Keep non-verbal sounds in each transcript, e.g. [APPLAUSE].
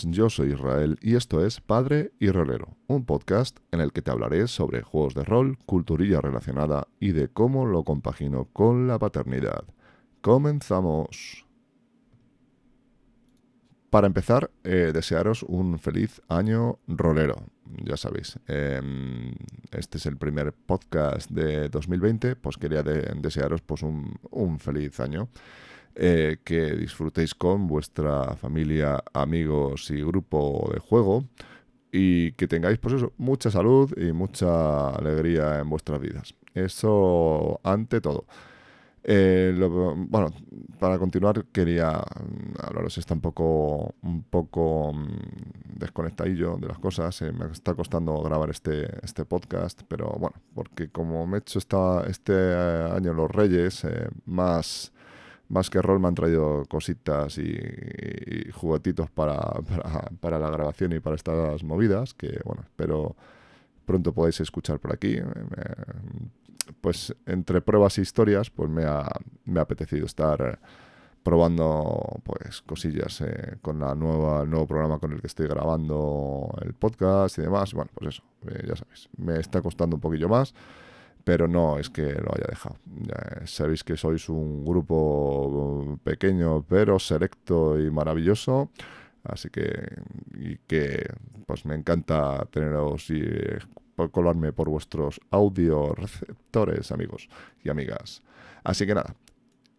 Yo soy Israel y esto es Padre y Rolero, un podcast en el que te hablaré sobre juegos de rol, culturilla relacionada y de cómo lo compagino con la paternidad. Comenzamos. Para empezar, eh, desearos un feliz año rolero. Ya sabéis, em, este es el primer podcast de 2020, pues quería desearos pues un, un feliz año. Eh, que disfrutéis con vuestra familia, amigos y grupo de juego y que tengáis pues eso, mucha salud y mucha alegría en vuestras vidas. Eso ante todo. Eh, bueno, para continuar quería mm, hablaros, está un poco, un poco mm, desconectadillo de las cosas, eh, me está costando grabar este, este podcast, pero bueno, porque como me he hecho esta, este año los Reyes, más más que rol me han traído cositas y, juguetitos para, para, la grabación y para estas movidas, que bueno, espero pronto podáis escuchar por aquí. pues entre pruebas e historias, pues me ha, me ha apetecido estar probando pues cosillas eh, con la nueva, el nuevo programa con el que estoy grabando el podcast y demás. Bueno, pues eso, eh, ya sabéis, me está costando un poquillo más pero no es que lo haya dejado. sabéis que sois un grupo pequeño, pero selecto y maravilloso. Así que, y que pues me encanta teneros y eh, colarme por vuestros audio receptores, amigos y amigas. Así que nada,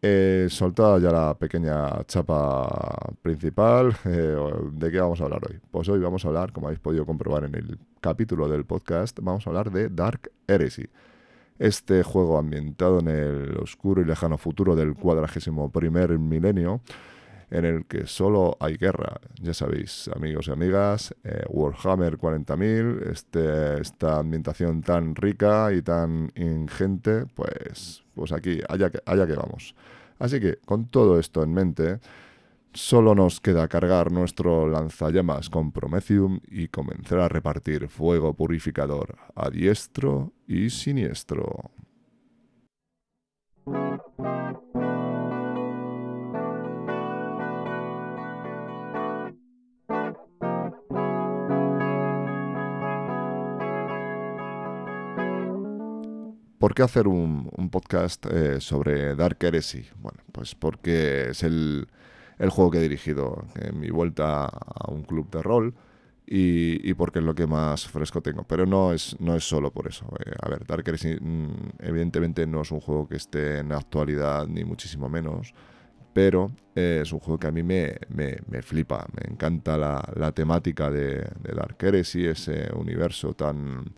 eh, soltada ya la pequeña chapa principal. [LAUGHS] Eh, ¿De qué vamos a hablar hoy? Pues hoy vamos a hablar, como habéis podido comprobar en el capítulo del podcast, vamos a hablar de Dark Heresy. Este juego ambientado en el oscuro y lejano futuro del cuadragésimo primer milenio, en el que solo hay guerra. Ya sabéis, amigos y amigas, eh, Warhammer 40.000, este, esta ambientación tan rica y tan ingente, pues, pues aquí, allá que, allá que vamos. Así que, con todo esto en mente, Solo nos queda cargar nuestro lanzallamas con Promethium y comenzar a repartir fuego purificador a diestro y siniestro. ¿Por qué hacer un, podcast eh, sobre Dark Heresy? Bueno, pues porque es el, el juego que he dirigido en mi vuelta a un club de rol y, porque es lo que más fresco tengo. Pero no es, no es solo por eso. Eh, a ver, Dark mm, evidentemente no es un juego que esté en actualidad ni muchísimo menos, pero eh, es un juego que a mí me, me, flipa. Me encanta la, temática de, de, Dark Heresy, ese universo tan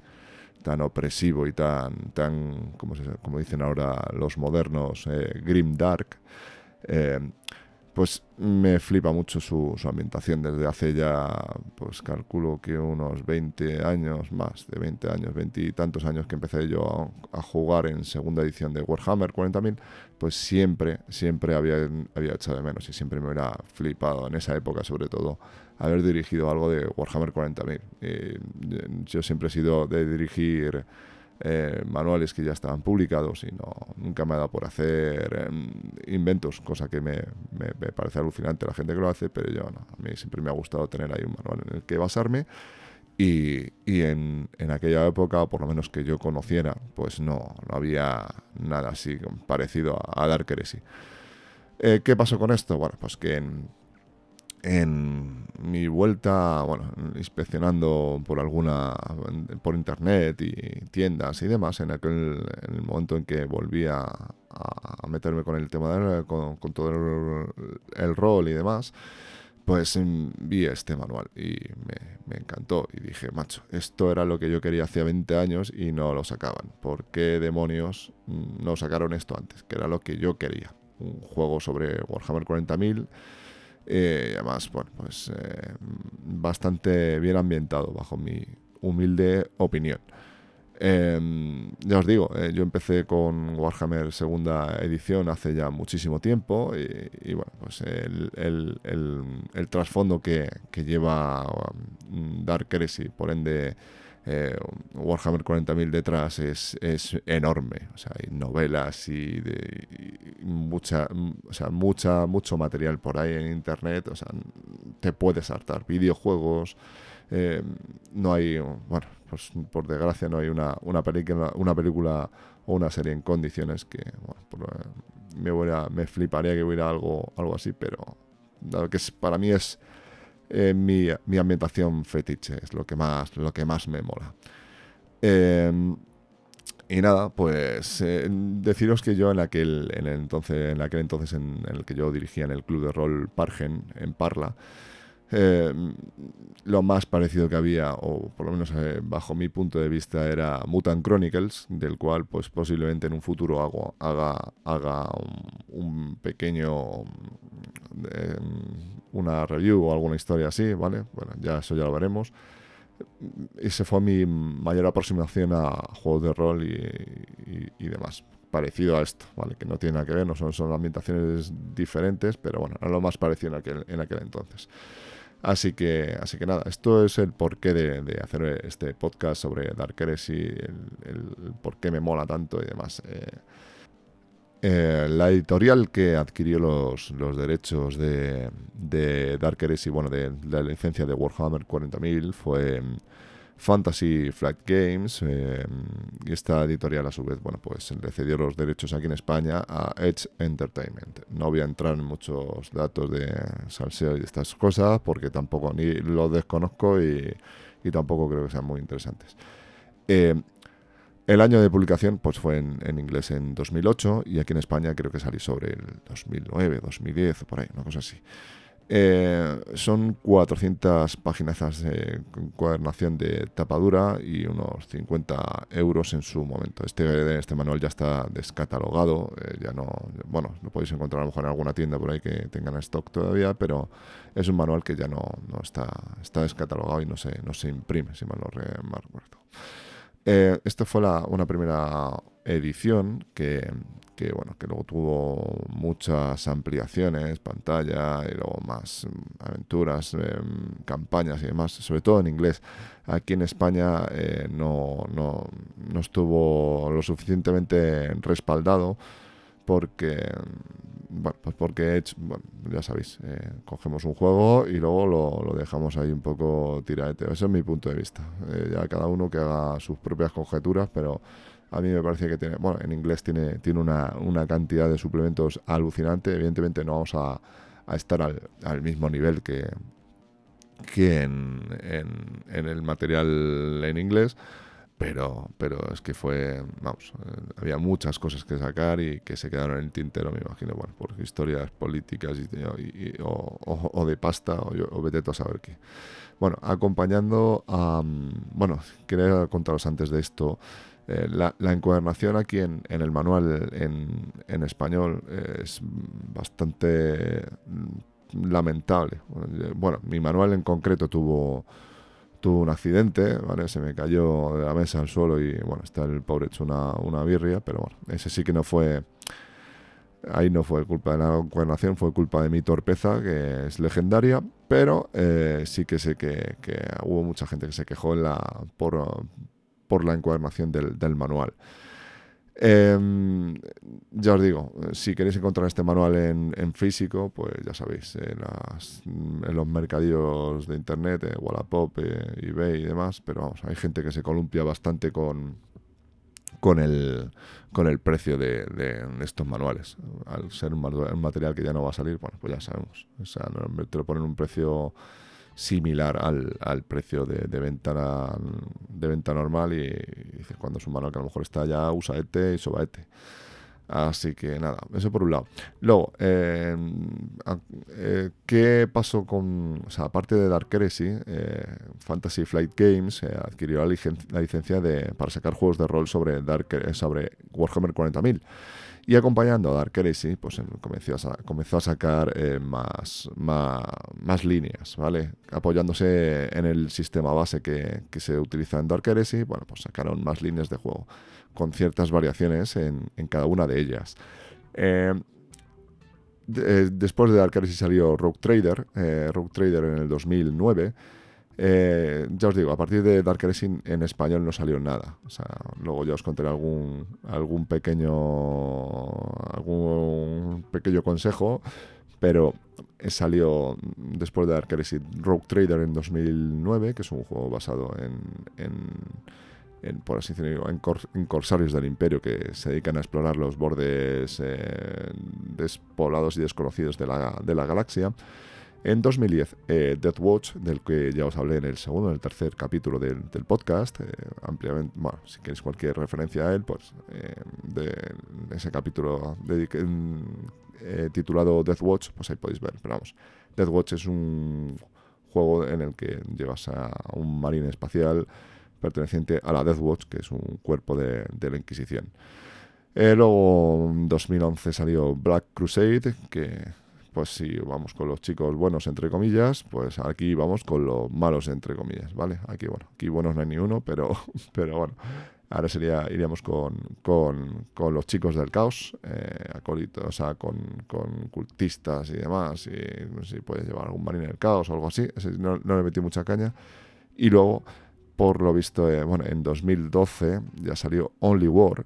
tan opresivo y tan, tan como, como dicen ahora los modernos, eh, grim dark, pues me flipa mucho su, ambientación desde hace ya, pues calculo que unos 20 años, más de 20 años, 20 y tantos años que empecé yo a, jugar en segunda edición de Warhammer 40.000, pues siempre, siempre había, había echado de menos y siempre me hubiera flipado en esa época sobre todo haber dirigido algo de Warhammer 40.000. Yo siempre he sido de dirigir eh, manuales que ya estaban publicados y no, nunca me ha dado por hacer em, inventos, cosa que me, me, parece alucinante la gente que lo hace, pero yo no, a mí siempre me ha gustado tener ahí un manual en el que basarme y, y en, en, aquella época, por lo menos que yo conociera, pues no, no había nada así parecido a, a Dark Heresy. Eh, ¿Qué pasó con esto? Bueno, pues que en, en mi vuelta, bueno, inspeccionando por alguna, por internet y tiendas y demás, en aquel en el momento en que volví a, meterme con el tema de, con, todo el, rol y demás, pues vi este manual y me, me, encantó y dije, macho, esto era lo que yo quería hace 20 años y no lo sacaban. ¿Por qué demonios no sacaron esto antes? Que era lo que yo quería. Un juego sobre Warhammer 40.000 eh, además, bueno, pues eh, bastante bien ambientado, bajo mi humilde opinión. Em, ya os digo, eh, yo empecé con Warhammer segunda edición hace ya muchísimo tiempo y, bueno, pues el, el, trasfondo que, lleva um, Dark Heresy, por ende eh, Warhammer 40.000 detrás es, es, enorme. O sea, hay novelas y, de, mucha, o sea, mucha, mucho material por ahí en internet. O sea, te puedes hartar. Videojuegos. Eh, no hay, bueno, pues por desgracia no hay una, una, película, una película o una serie en condiciones que bueno, me, voy a, me fliparía que hubiera algo, algo así, pero que es, para mí es eh, mi, mi, ambientación fetiche, es lo que más, lo que más me mola. Em, y nada, pues eh, deciros que yo en aquel, en el entonces, en aquel entonces en, el que yo dirigía en el club de rol Pargen, en Parla, em, lo más parecido que había, o por lo menos eh, bajo mi punto de vista, era Mutant Chronicles, del cual pues posiblemente en un futuro hago, haga, haga un, pequeño em, una review o alguna historia así, ¿vale? Bueno, ya eso ya lo veremos. Ese fue mi mayor aproximación a juegos de rol y, demás. Parecido a esto, ¿vale? Que no tiene nada que ver, no son, son ambientaciones diferentes, pero bueno, era lo más parecido en aquel, en aquel entonces. Así que, así que nada, esto es el porqué de, hacer este podcast sobre Dark Heresy, el, el, por qué me mola tanto y demás. Eh, eh, la editorial que adquirió los, derechos de, de Dark Heresy, bueno, de, la licencia de Warhammer 40.000 fue Fantasy Flight Games eh, y esta editorial a su vez, bueno, pues le cedió los derechos aquí en España a Edge Entertainment. No voy a entrar en muchos datos de salseo y de estas cosas porque tampoco ni los desconozco y, tampoco creo que sean muy interesantes. Eh, el año de publicación pues fue en, inglés en 2008 y aquí en España creo que salió sobre el 2009, 2010 o por ahí, una cosa así. Eh, son 400 páginas de encuadernación de tapadura y unos 50 euros en su momento. Este, este manual ya está descatalogado, eh, ya no, bueno, lo podéis encontrar a lo mejor en alguna tienda por ahí que tengan stock todavía, pero es un manual que ya no, no está, está descatalogado y no se, no se imprime, si mal no recuerdo. Eh, esta fue la, una primera edición que, que, bueno, que luego tuvo muchas ampliaciones, pantalla y luego más mm, aventuras, em, campañas y demás, sobre todo en inglés. Aquí en España eh, no, no, no estuvo lo suficientemente respaldado porque bueno, pues porque bueno, ya sabéis, eh, cogemos un juego y luego lo, dejamos ahí un poco tiradete. Ese es mi punto de vista. Eh, ya cada uno que haga sus propias conjeturas, pero a mí me parece que tiene, bueno, en inglés tiene, tiene una, una cantidad de suplementos alucinante. Evidentemente no vamos a, estar al, al, mismo nivel que, que en, en, el material en inglés pero, pero es que fue, vamos, eh, había muchas cosas que sacar y que se quedaron en el tintero, me imagino, bueno, por historias políticas y, o, de pasta o, o vete a saber qué. Bueno, acompañando a, bueno, quería contaros antes de esto, eh, la, la, encuadernación aquí en, el manual en, en español es bastante mm, lamentable. Bueno, mi manual en concreto tuvo tuvo un accidente, ¿vale? Se me cayó de la mesa al suelo y, bueno, está el pobre hecho una, una birria, pero bueno, ese sí que no fue... Ahí no fue culpa de la encuadernación, fue culpa de mi torpeza, que es legendaria, pero eh, sí que sé que, hubo mucha gente que se quejó en la, por, por la encuadernación del, manual. Em, ya os digo, si queréis encontrar este manual en, físico, pues ya sabéis, en, los mercadillos de internet, eh, Wallapop, eh, eBay y demás, pero vamos, hay gente que se columpia bastante con, con, el, con el precio de, estos manuales. Al ser un, material que ya no va a salir, bueno, pues ya sabemos. O sea, te lo ponen un precio similar al, al precio de, de, venta, de venta normal y, cuando es un manual que a lo mejor está ya usaete y sobaete. Así que nada, eso por un lado. Luego, eh, eh, ¿qué pasó con, o sea, aparte de Dark Heresy, eh, Fantasy Flight Games adquirió la, la, licencia de, para sacar juegos de rol sobre, Dark, sobre Warhammer 40.000? Y acompañando a Dark Heresy, pues comenzó a, comenzó a sacar eh, más, más, líneas, ¿vale? Apoyándose en el sistema base que, se utiliza en Dark Heresy, bueno, pues sacaron más líneas de juego, con ciertas variaciones en, cada una de ellas. Eh, eh, después de Dark Heresy salió Rogue Trader, Rogue Trader en el 2009, Eh, ya os digo, a partir de Dark Racing en español no salió nada. O sea, luego ya os contaré algún, algún pequeño algún pequeño consejo, pero salió después de Dark Racing Rogue Trader en 2009, que es un juego basado en, en, por así decirlo, en, corsarios del imperio que se dedican a explorar los bordes eh, despoblados y desconocidos de la, de la galaxia. En 2010, eh, Death Watch, del que ya os hablé en el segundo, en el tercer capítulo del, podcast, eh, ampliamente, bueno, si queréis cualquier referencia a él, pues eh, de, ese capítulo titulado Death Watch, pues ahí podéis ver. Pero vamos, Death Watch es un juego en el que llevas a un marine espacial perteneciente a la Death Watch, que es un cuerpo de, de la Inquisición. luego, en 2011 salió Black Crusade, que pues si vamos con los chicos buenos, entre comillas, pues aquí vamos con los malos, entre comillas, ¿vale? Aquí, bueno, aquí buenos no hay ni uno, pero, [LAUGHS] pero bueno, ahora sería, iríamos con, los chicos del caos, eh, acólitos, o sea, con, cultistas y demás, y no sé si puedes llevar algún marine del caos o algo así, no, le metí mucha caña. Y luego, por lo visto, eh, bueno, en 2012 ya salió Only War,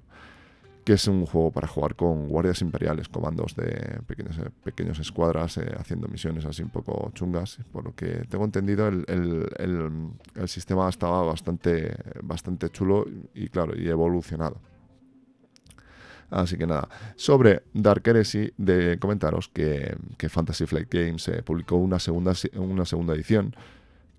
que es un juego para jugar con guardias imperiales, comandos de pequeños, eh, pequeños escuadras eh, haciendo misiones así un poco chungas. Por lo que tengo entendido, el, el, sistema estaba bastante, bastante chulo y claro, y evolucionado. Así que nada, sobre Dark Heresy, de comentaros que, que Fantasy Flight Games eh, publicó una segunda, una segunda edición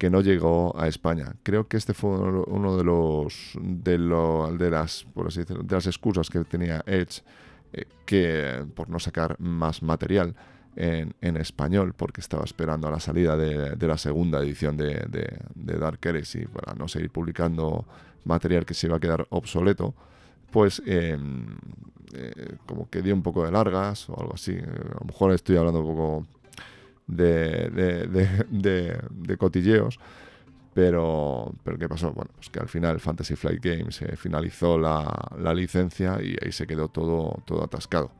que no llegó a España. Creo que este fue uno de los de, las por así decirlo, de las excusas que tenía Edge eh, que por no sacar más material en, español porque estaba esperando a la salida de, de la segunda edición de, de, Dark Heresy para no seguir publicando material que se iba a quedar obsoleto pues em, eh, como que dio un poco de largas o algo así a lo mejor estoy hablando un poco de, cotilleos. Pero, pero ¿qué pasó? Bueno, pues que al final Fantasy Flight Games eh, finalizó la, la, licencia y ahí se quedó todo, todo atascado.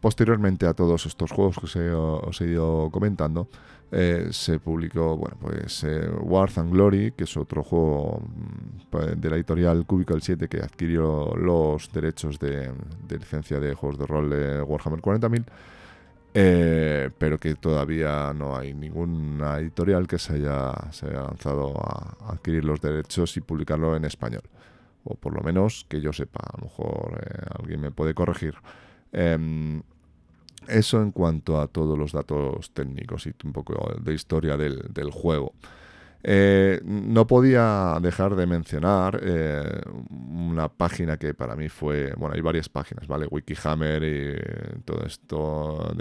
Posteriormente a todos estos juegos que os he, ido comentando, eh, se publicó bueno, pues, eh, Wars and Glory, que es otro juego mm, de la editorial Cubicle 7 que adquirió los derechos de, de licencia de juegos de rol de Warhammer 40.000 eh, pero que todavía no hay ninguna editorial que se haya, se haya lanzado a, adquirir los derechos y publicarlo en español. O por lo menos que yo sepa, a lo mejor eh, alguien me puede corregir. Em, eso en cuanto a todos los datos técnicos y un poco de historia del, del juego. Eh, no podía dejar de mencionar eh, una página que para mí fue, bueno, hay varias páginas, ¿vale? Wikihammer y todo esto,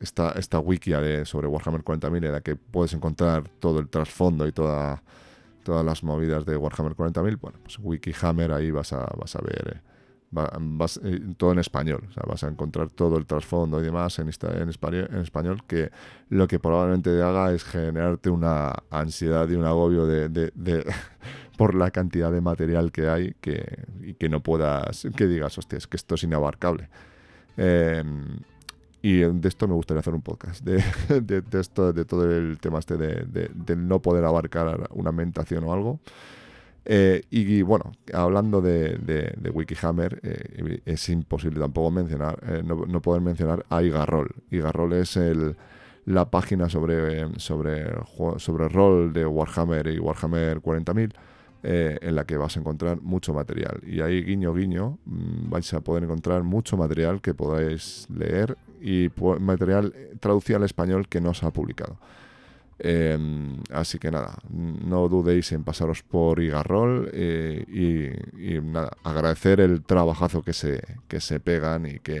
esta, esta wiki de, sobre Warhammer 40.000 en la que puedes encontrar todo el trasfondo y toda, todas las movidas de Warhammer 40.000. Bueno, pues Wikihammer ahí vas a, vas a ver... Eh, vas, eh, todo en español. O sea, vas a encontrar todo el trasfondo y demás en, en, en, español que lo que probablemente haga es generarte una ansiedad y un agobio de, de, [LAUGHS] por la cantidad de material que hay que, y que no puedas, que digas, hostia, es que esto es inabarcable. Em, y de esto me gustaría hacer un podcast, de, [LAUGHS] de, esto, de todo el tema este de, de no poder abarcar una ambientación o algo. Eh, y, bueno, hablando de, Wikihammer, eh, es imposible tampoco mencionar, eh, no, poder mencionar a Igarrol. Igarrol es el, la página sobre, sobre, sobre rol de Warhammer y Warhammer 40.000. en la que vas a encontrar mucho material. Y ahí, guiño, guiño, mm, vais a poder encontrar mucho material que podáis leer y material traducido al español que no se ha publicado. Em, así que nada, no dudéis en pasaros por Igarrol eh, y, nada, agradecer el trabajazo que se, que se pegan y que,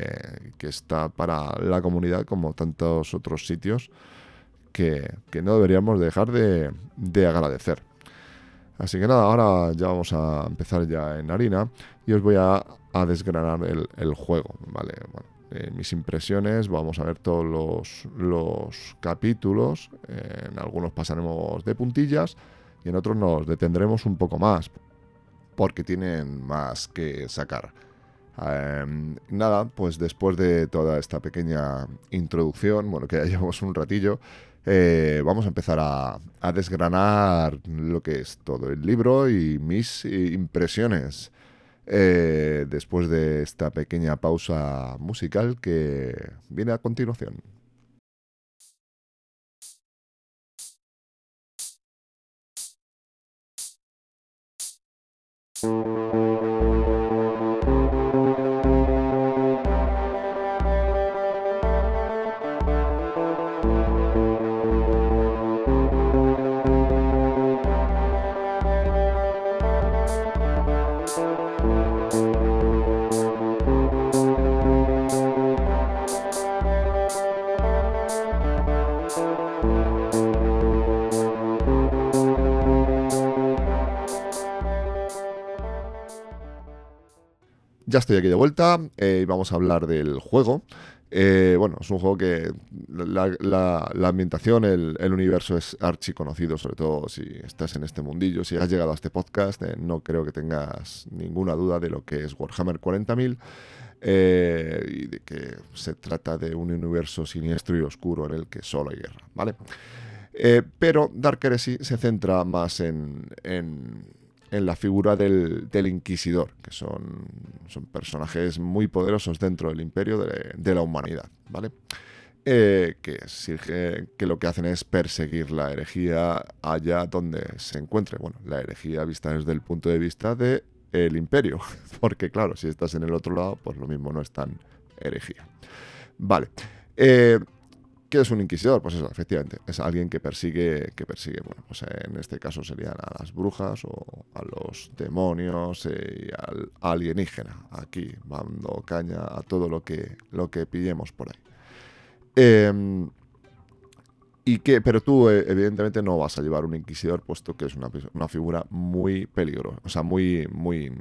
está para la comunidad como tantos otros sitios que, no deberíamos dejar de, agradecer. Así que nada, ahora ya vamos a empezar ya en harina y os voy a, desgranar el, el, juego, ¿vale? Bueno, eh, mis impresiones, vamos a ver todos los, capítulos, en algunos pasaremos de puntillas y en otros nos detendremos un poco más, porque tienen más que sacar. Em, nada, pues después de toda esta pequeña introducción, bueno, que ya [LAUGHS] llevamos un ratillo, eh, vamos a empezar a, desgranar lo que es todo el libro y mis impresiones. Eh, después de esta pequeña pausa musical que viene a continuación. Ya estoy aquí de vuelta eh, y vamos a hablar del juego. Eh, bueno, es un juego que la, ambientación, el, universo es archiconocido, sobre todo si estás en este mundillo. Si has llegado a este podcast, eh, no creo que tengas ninguna duda de lo que es Warhammer 40.000 y de que se trata de un universo siniestro y oscuro en el que solo hay guerra, ¿vale? pero Dark Heresy se centra más en en la figura del, Inquisidor, que son, son, personajes muy poderosos dentro del imperio de, la humanidad, ¿vale? Eh, que, lo que hacen es perseguir la herejía allá donde se encuentre. Bueno, la herejía vista desde el punto de vista del el imperio, [LAUGHS] porque claro, si estás en el otro lado, pues lo mismo no es tan herejía. Vale. Eh, ¿Qué es un inquisidor? Pues eso, efectivamente, es alguien que persigue, que persigue, bueno, pues en este caso serían a las brujas o a los demonios eh, y al alienígena. Aquí, dando caña a todo lo que, lo que pillemos por ahí. Em, y que, pero tú, eh, evidentemente, no vas a llevar un inquisidor, puesto que es una, una figura muy peligrosa, o sea, muy, muy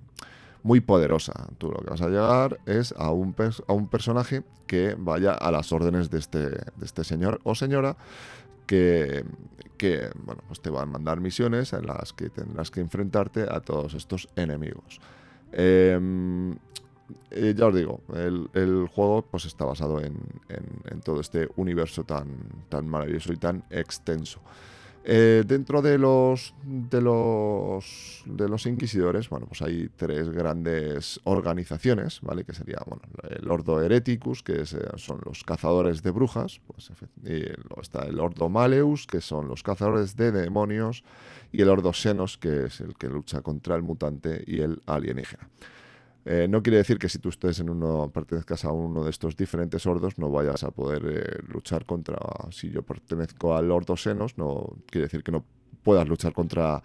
muy poderosa. Tú lo que vas a llegar es a un, a un personaje que vaya a las órdenes de este, de este señor o señora que, que, bueno, pues te van a mandar misiones en las que tendrás que enfrentarte a todos estos enemigos. Em, eh, ya os digo, el, el, juego pues está basado en, en, en, todo este universo tan, tan maravilloso y tan extenso. Eh, dentro de los, de los de los inquisidores, bueno, pues hay tres grandes organizaciones, ¿vale? Que sería, bueno, el Ordo Hereticus, que eh, son los cazadores de brujas, pues, y está el Ordo Maleus, que son los cazadores de demonios, y el Ordo Xenos, que es el que lucha contra el mutante y el alienígena. Eh, no quiere decir que si tú estés en uno, pertenezcas a uno de estos diferentes ordos, no vayas a poder eh, luchar contra. Si yo pertenezco al ordo Senos, no quiere decir que no puedas luchar contra,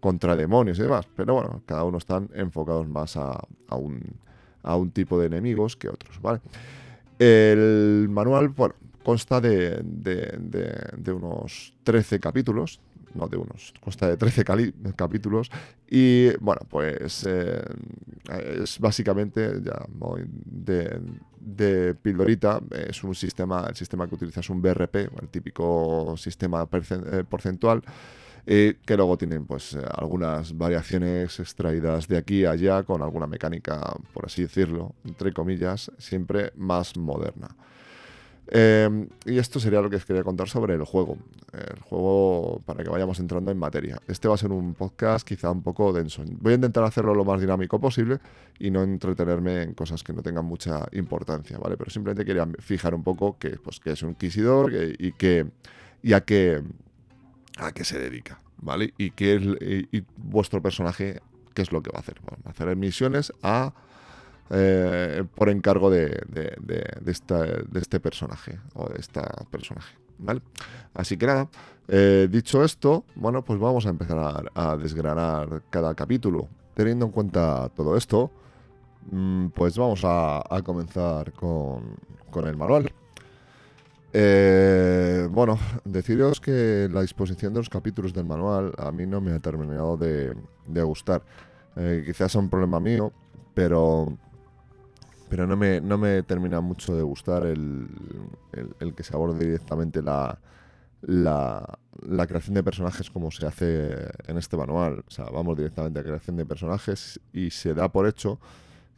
contra demonios y demás. Pero bueno, cada uno están enfocados más a, un, a un tipo de enemigos que otros, ¿vale? El manual, bueno, consta de, de unos 13 capítulos, no de unos, consta de 13 capítulos y bueno, pues eh, es básicamente ya de, de pildorita, es un sistema, el sistema que utilizas es un BRP, el típico sistema eh, porcentual. que luego tienen pues algunas variaciones extraídas de aquí a allá con alguna mecánica, por así decirlo, entre comillas, siempre más moderna. Em, y esto sería lo que os quería contar sobre el juego. El juego para que vayamos entrando en materia. Este va a ser un podcast quizá un poco denso. Voy a intentar hacerlo lo más dinámico posible y no entretenerme en cosas que no tengan mucha importancia, ¿vale? Pero simplemente quería fijar un poco que, pues, que es un inquisidor y, que, y a qué a qué se dedica, ¿vale? Y, qué es, y, vuestro personaje, qué es lo que va a hacer. Va a hacer misiones a eh, por encargo de, este personaje o de esta personaje. ¿vale? Así que nada, eh, dicho esto, bueno, pues vamos a empezar a, desgranar cada capítulo. Teniendo en cuenta todo esto, mm, pues vamos a, comenzar con, el manual. Eh, bueno, deciros que la disposición de los capítulos del manual a mí no me ha terminado de, gustar. quizás es un problema mío, pero pero no me, no me termina mucho de gustar el, que se aborde directamente la, la, creación de personajes como se hace en este manual. O sea, vamos directamente a creación de personajes y se da por hecho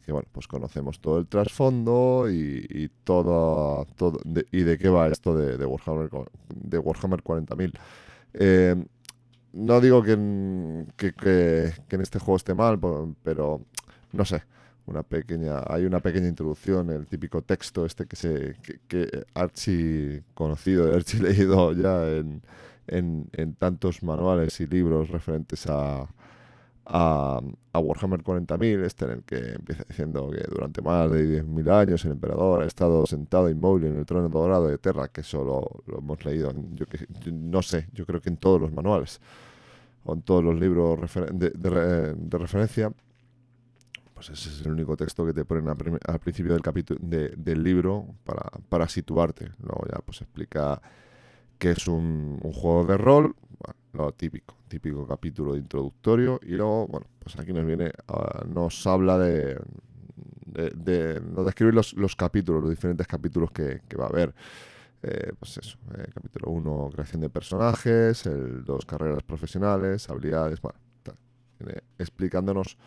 que bueno, pues conocemos todo el trasfondo y, todo, todo y de qué va esto de, de Warhammer, de Warhammer 40.000. Eh, no digo que en, que, en este juego esté mal, pero no sé, una pequeña, hay una pequeña introducción, el típico texto este que se que, que Archie conocido, Archie [LAUGHS] leído ya en, en, tantos manuales y libros referentes a, a, Warhammer 40.000, este en el que empieza diciendo que durante más de 10.000 años el emperador ha estado sentado inmóvil en el trono dorado de Terra, que solo lo hemos leído, yo, que, no sé, yo creo que en todos los manuales o en todos los libros de, referencia. Pues ese es el único texto que te ponen al principio del capítulo del libro para, situarte. Luego ya pues explica que es un, juego de rol, lo típico, típico capítulo de introductorio, y luego, bueno, pues aquí nos viene, nos habla de, de, nos describe los, los, capítulos, los diferentes capítulos que, va a haber. Eh, pues eso, eh, capítulo 1, creación de personajes, el 2, carreras profesionales, habilidades, bueno, explicándonos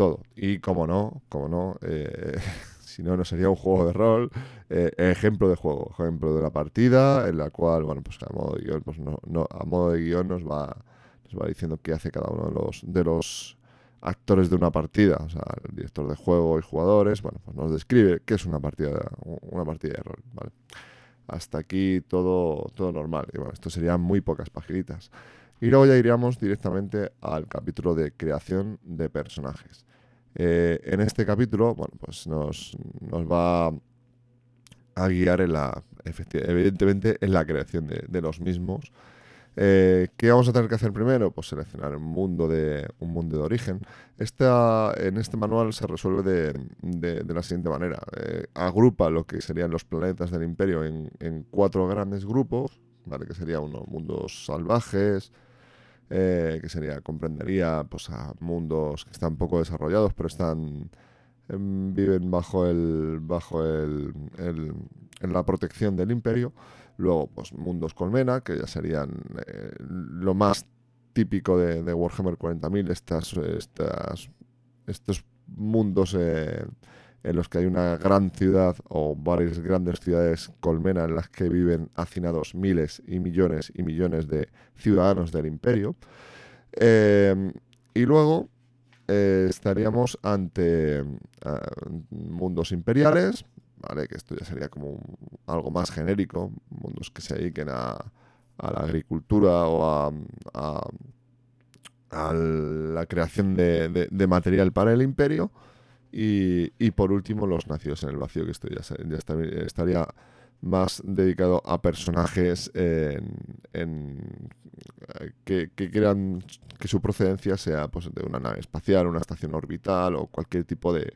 todo. Y como no, como no, eh, [LAUGHS] si no, no sería un juego de rol. Eh, ejemplo de juego, ejemplo de la partida, en la cual, bueno, pues a modo de guion, pues no, no, a modo de guion nos va, nos va diciendo qué hace cada uno de los, de los actores de una partida, o sea, el director de juego y jugadores, bueno, pues nos describe qué es una partida, una partida de rol, ¿vale? Hasta aquí todo, todo normal. Y bueno, esto serían muy pocas paginitas. Y luego ya iríamos directamente al capítulo de creación de personajes. Eh, en este capítulo, bueno, pues nos, va a guiar en la, evidentemente, en la creación de, los mismos. Eh, ¿Qué vamos a tener que hacer primero? Pues seleccionar un mundo de, un mundo de origen. Esta, en este manual se resuelve de, la siguiente manera. Eh, agrupa lo que serían los planetas del imperio en, en cuatro grandes grupos, ¿vale? que serían unos mundos salvajes, eh, que sería, comprendería pues, a mundos que están poco desarrollados, pero están em, viven bajo el bajo el, en la protección del imperio. Luego, pues mundos colmena, que ya serían eh, lo más típico de, Warhammer 40.000, estas, estas, estos mundos eh, en los que hay una gran ciudad o varias grandes ciudades colmena en las que viven hacinados miles y millones y millones de ciudadanos del imperio. Eh, y luego eh, estaríamos ante mundos imperiales, ¿vale? que esto ya sería como algo más genérico, mundos que se dediquen a, la agricultura o a, la creación de material para el imperio. Y, por último, los nacidos en el vacío, que esto ya, estaría más dedicado a personajes en, que, quieran que su procedencia sea pues, de una nave espacial, una estación orbital o cualquier tipo de,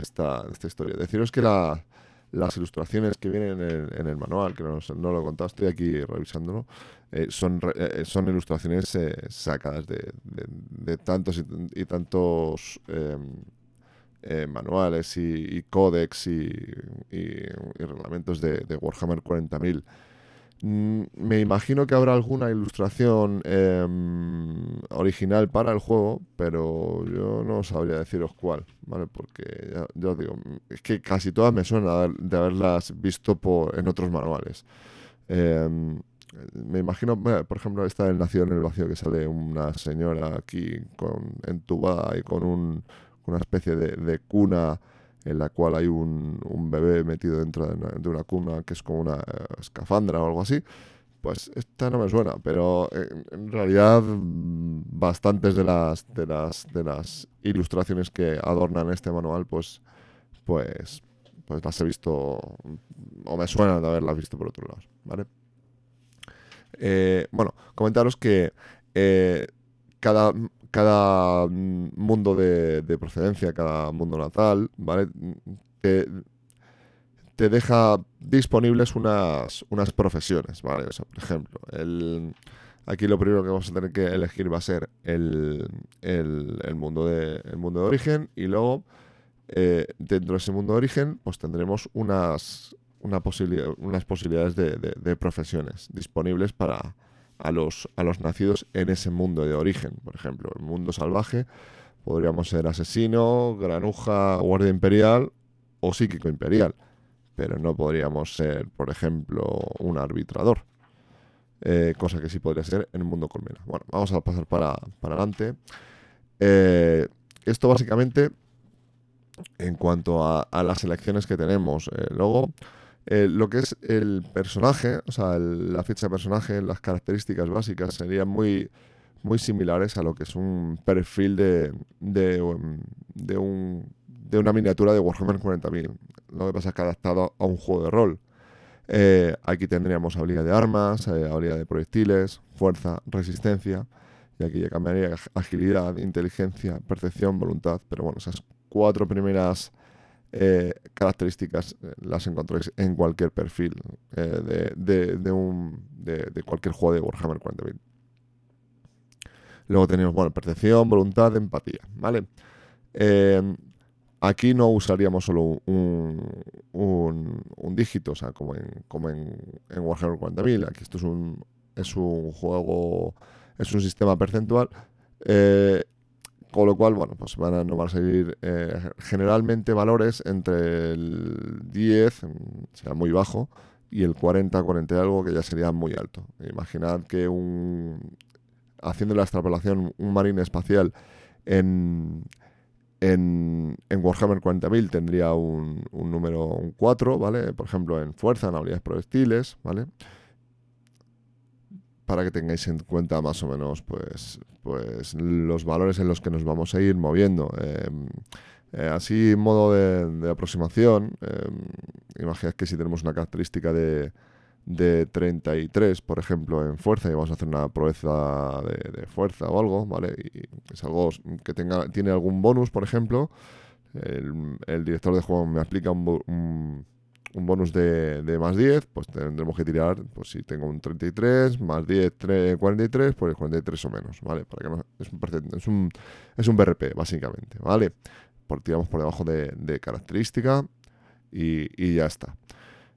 esta, historia. Deciros que las ilustraciones que vienen en el, manual, que no, lo he contado, estoy aquí revisándolo, eh, son, eh, son ilustraciones eh, sacadas de, tantos y, tantos em, eh, manuales y, códex y, reglamentos de, Warhammer 40.000. Mm, me imagino que habrá alguna ilustración em, original para el juego, pero yo no sabría deciros cuál, ¿vale? Porque ya, os digo, es que casi todas me suenan de haberlas visto en otros manuales. Em, me imagino, por ejemplo, esta del Nacido en el Vacío, que sale una señora aquí con, entubada y con un, una especie de, cuna en la cual hay un, bebé metido dentro de una, cuna que es como una eh, escafandra o algo así, pues esta no me suena, pero en, realidad mm, bastantes de las, de las de las ilustraciones que adornan este manual, pues, pues, pues las he visto o me suena de haberlas visto por otro lado, ¿vale? Eh, bueno, comentaros que eh, cada, cada mundo de, procedencia, cada mundo natal, ¿vale? Te, deja disponibles unas, unas profesiones, ¿vale? por ejemplo, el, aquí lo primero que vamos a tener que elegir va a ser el, mundo, de, mundo de origen y luego eh, dentro de ese mundo de origen pues tendremos unas, una unas posibilidades de profesiones disponibles para, a los, a los nacidos en ese mundo de origen. Por ejemplo, el mundo salvaje, Podríamos ser asesino, granuja, guardia imperial o psíquico imperial. Pero no podríamos ser, por ejemplo, un arbitrador. Eh, cosa que sí podría ser en el mundo colmena. Bueno, vamos a pasar para, adelante. Eh, esto básicamente en cuanto a, las elecciones que tenemos. Eh, luego, lo que es el personaje, o sea, la ficha de personaje, las características básicas serían muy, muy similares a lo que es un perfil de, de, um, un, de una miniatura de Warhammer 40.000. Lo que pasa es que adaptado a un juego de rol. Eh, aquí tendríamos habilidad de armas, eh, habilidad de proyectiles, fuerza, resistencia. Y aquí ya cambiaría agilidad, inteligencia, percepción, voluntad. Pero bueno, esas cuatro primeras eh, características las encontráis en cualquier perfil de, un, de, cualquier juego de Warhammer 40.000. Luego tenemos, bueno, percepción, voluntad, empatía, ¿vale? Aquí no usaríamos solo un, un, dígito, o sea, como en, como en, Warhammer 40.000. Aquí esto es un, es un juego, es un sistema percentual. Eh, con lo cual, bueno, pues van a, nos van a salir eh, generalmente valores entre el 10, sea muy bajo, y el 40, 40 y algo, que ya sería muy alto. Imaginad que un, haciendo la extrapolación, un marine espacial en, en, Warhammer 40.000 tendría un, número un 4, ¿vale? Por ejemplo, en fuerza, en habilidades proyectiles, ¿vale? Para que tengáis en cuenta más o menos pues, pues los valores en los que nos vamos a ir moviendo. Em, eh, así, modo de, aproximación, eh, imaginad que si tenemos una característica de, de 33, por ejemplo, en fuerza y vamos a hacer una proeza de, fuerza o algo, ¿vale? Y es algo que tenga, tiene algún bonus, por ejemplo. El, director de juego me aplica un, un, bonus de, de, más 10, pues tendremos que tirar, pues si tengo un 33, más 10, 3, 43, pues 43 o menos, ¿vale? Para que no, es, un, es, un, es un BRP, básicamente, ¿vale? Por, tiramos por debajo de, característica y, y ya está.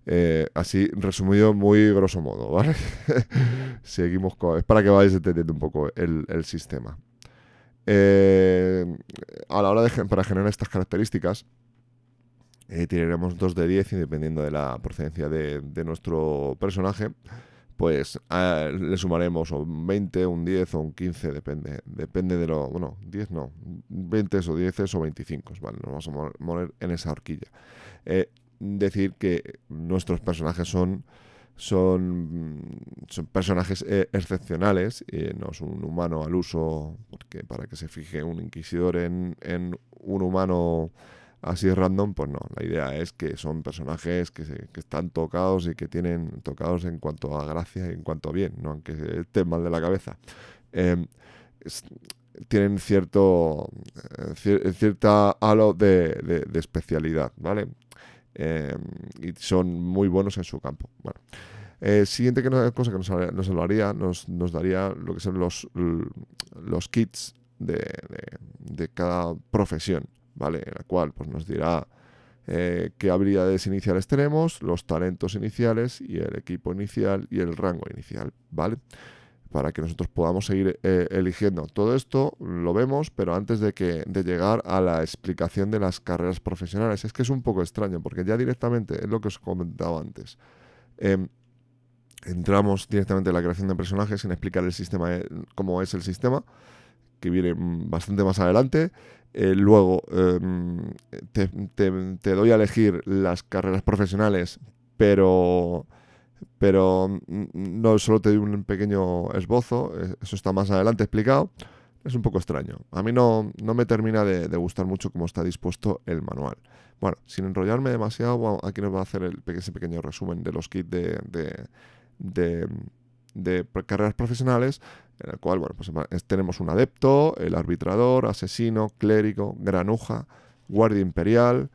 Eh, así resumido muy grosso modo, ¿vale? [LAUGHS] Seguimos con... Es para que vayáis entendiendo un poco el, sistema. Eh, a la hora de para generar estas características, eh, tiraremos 2 de 10 y dependiendo de la procedencia de, nuestro personaje, pues le sumaremos un 20, un 10 o un 15, depende. Depende de lo... Bueno, 10 no, 20 o 10 o 25, ¿vale? Nos vamos a mover en esa horquilla decir que nuestros personajes son, son, son personajes eh, excepcionales, y no es un humano al uso, porque para que se fije un inquisidor en, un humano así random, pues no, la idea es que son personajes que, están tocados y que tienen tocados en cuanto a gracia y en cuanto a bien, no aunque estén mal de la cabeza. Em, tienen cierto eh, cierta halo de, especialidad, ¿vale? Em, y son muy buenos en su campo. Bueno, eh, siguiente cosa que nos, nos nos, nos, daría lo que son los, los kits de, de, cada profesión, ¿vale? En la cual pues, nos dirá eh, qué habilidades iniciales tenemos, los talentos iniciales y el equipo inicial y el rango inicial, ¿vale? para que nosotros podamos seguir eh, eligiendo. Todo esto lo vemos, pero antes de, que, de llegar a la explicación de las carreras profesionales. Es que es un poco extraño, porque ya directamente, es lo que os he comentado antes, em, entramos directamente en la creación de personajes sin explicar el sistema, eh, cómo es el sistema, que viene bastante más adelante. Eh, luego em, te, doy a elegir las carreras profesionales, pero pero mm, no solo te doy un pequeño esbozo, eh, eso está más adelante explicado. Es un poco extraño. A mí no, no me termina de, gustar mucho cómo está dispuesto el manual. Bueno, sin enrollarme demasiado, aquí nos va a hacer el, ese pequeño resumen de los kits de, de, de, carreras profesionales, en el cual bueno, pues tenemos un adepto, el arbitrador, asesino, clérigo, granuja, guardia imperial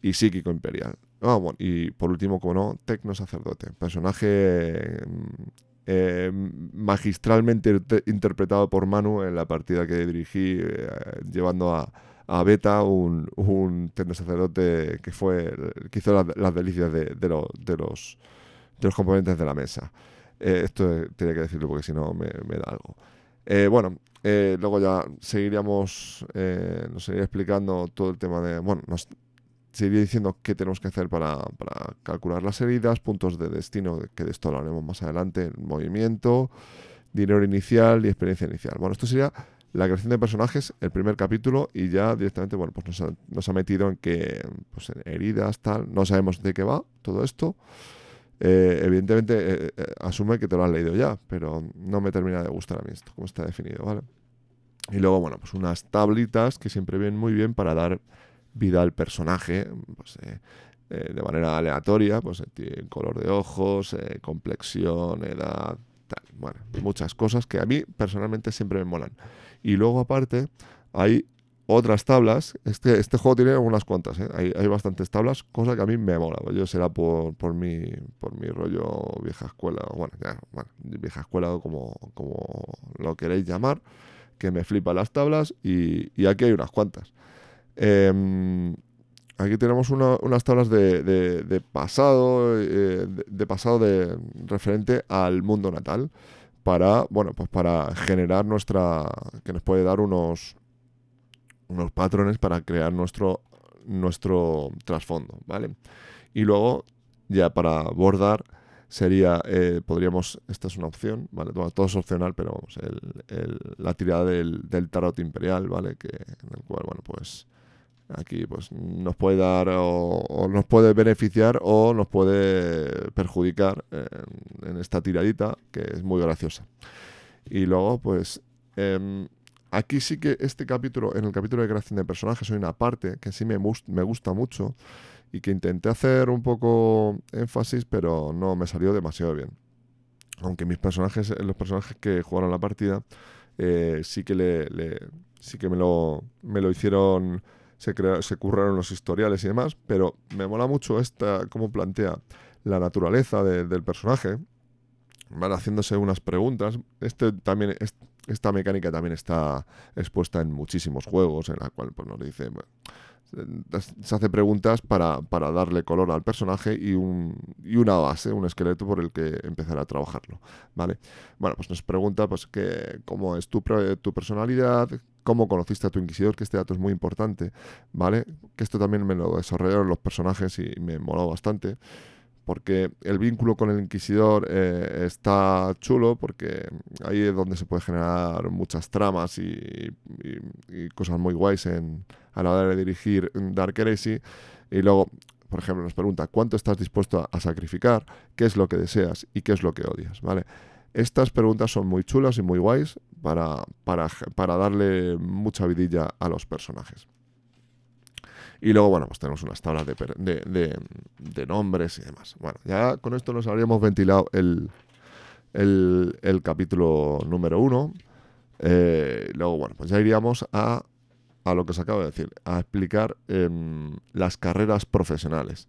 y psíquico imperial. Ah, y por último, como no, Tecno Sacerdote, personaje mm, eh, magistralmente interpretado por Manu en la partida que dirigí, eh, llevando a, a, Beta un, un Tecno Sacerdote que fue que hizo las, delicias de, de, los, de los componentes de la mesa. Eh, esto tenía que decirlo porque si no me, da algo. Eh, bueno, eh, luego ya seguiríamos, eh, nos seguiría explicando todo el tema de, bueno, nos seguiría diciendo qué tenemos que hacer para, para calcular las heridas, puntos de destino, que de esto hablaremos más adelante, movimiento, dinero inicial y experiencia inicial. Bueno, esto sería la creación de personajes, el primer capítulo, y ya directamente, bueno, pues nos ha, nos ha metido en que, pues en heridas, tal, no sabemos de qué va todo esto. Eh, evidentemente, eh, eh, asume que te lo has leído ya, pero no me termina de gustar a mí esto, como está definido, ¿vale? Y luego, bueno, pues unas tablitas que siempre vienen muy bien para dar vida al personaje, pues, de manera aleatoria, pues el color de ojos, complexión, edad, tal. Bueno, muchas cosas que a mí personalmente siempre me molan. Y luego aparte hay otras tablas. Este, este juego tiene unas cuantas, ¿eh? hay, hay, bastantes tablas, cosa que a mí me mola. Yo será por, por, mi, por mi rollo vieja escuela, bueno, ya, vieja escuela como, como lo queréis llamar, que me flipa las tablas y, aquí hay unas cuantas. Eh, aquí tenemos una, unas tablas de, de, de pasado, eh, de, de, pasado de referente al mundo natal para, bueno, pues para generar nuestra, que nos puede dar unos, unos patrones para crear nuestro, nuestro trasfondo, ¿vale? Y luego, ya para bordar, sería, eh, podríamos, esta es una opción, ¿vale? todo es opcional, pero vamos, la tirada del, tarot imperial, ¿vale? Que, en el cual, bueno, pues aquí pues nos puede dar o, nos puede beneficiar o nos puede perjudicar en, en, esta tiradita, que es muy graciosa. Y luego, pues... Eh, Aquí sí que este capítulo, en el capítulo de creación de personajes, hay una parte que sí me, me gusta mucho y que intenté hacer un poco énfasis, pero no me salió demasiado bien. Aunque mis personajes, los personajes que jugaron la partida, eh, sí que le, sí que me lo, me lo hicieron, se, se curraron los historiales y demás, pero me mola mucho esta, cómo plantea la naturaleza de, del personaje, haciéndose unas preguntas. Este también, esta mecánica también está expuesta en muchísimos juegos, en la cual pues, nos dice, se hace preguntas para, para, darle color al personaje y, un, y, una base, un esqueleto por el que empezar a trabajarlo, ¿vale? Bueno, pues nos pregunta pues que cómo es tu, tu personalidad, cómo conociste a tu inquisidor, que este dato es muy importante, ¿vale? Que esto también me lo desarrollaron los personajes y me moló bastante porque el vínculo con el inquisidor eh, está chulo, porque ahí es donde se puede generar muchas tramas y, cosas muy guays en, a la hora de dirigir Dark Heresy. Y luego, por ejemplo, nos pregunta cuánto estás dispuesto a, a, sacrificar, qué es lo que deseas y qué es lo que odias, ¿vale? Estas preguntas son muy chulas y muy guays para, para, para darle mucha vidilla a los personajes. Y luego, bueno, pues tenemos unas tablas de, de, de, de nombres y demás. Bueno, ya con esto nos habríamos ventilado el, el, el capítulo número uno. Eh, luego, bueno, pues ya iríamos a, a lo que os acabo de decir, a explicar eh, las carreras profesionales.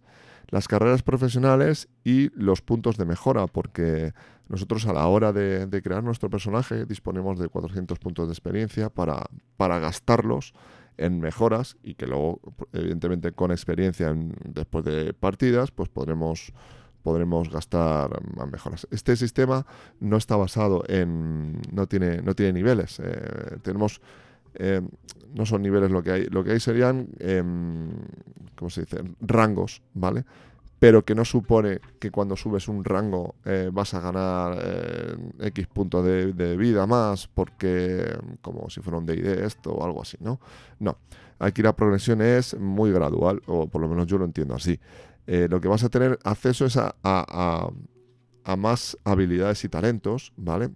Las carreras profesionales y los puntos de mejora, porque nosotros a la hora de, de crear nuestro personaje disponemos de 400 puntos de experiencia para, para gastarlos en mejoras y que luego, evidentemente, con experiencia en, después de partidas, pues podremos, podremos gastar más mejoras. Este sistema no está basado en. no tiene, no tiene niveles. Eh, tenemos. Eh, no son niveles lo que hay. Lo que hay serían. Eh, ¿Cómo se dice? Rangos, ¿vale? Pero que no supone que cuando subes un rango eh, vas a ganar eh, X puntos de, vida más, porque como si fuera un DD esto o algo así, ¿no? No, aquí la progresión es muy gradual, o por lo menos yo lo entiendo así. Eh, lo que vas a tener acceso es a, a, a, a, más habilidades y talentos, ¿vale?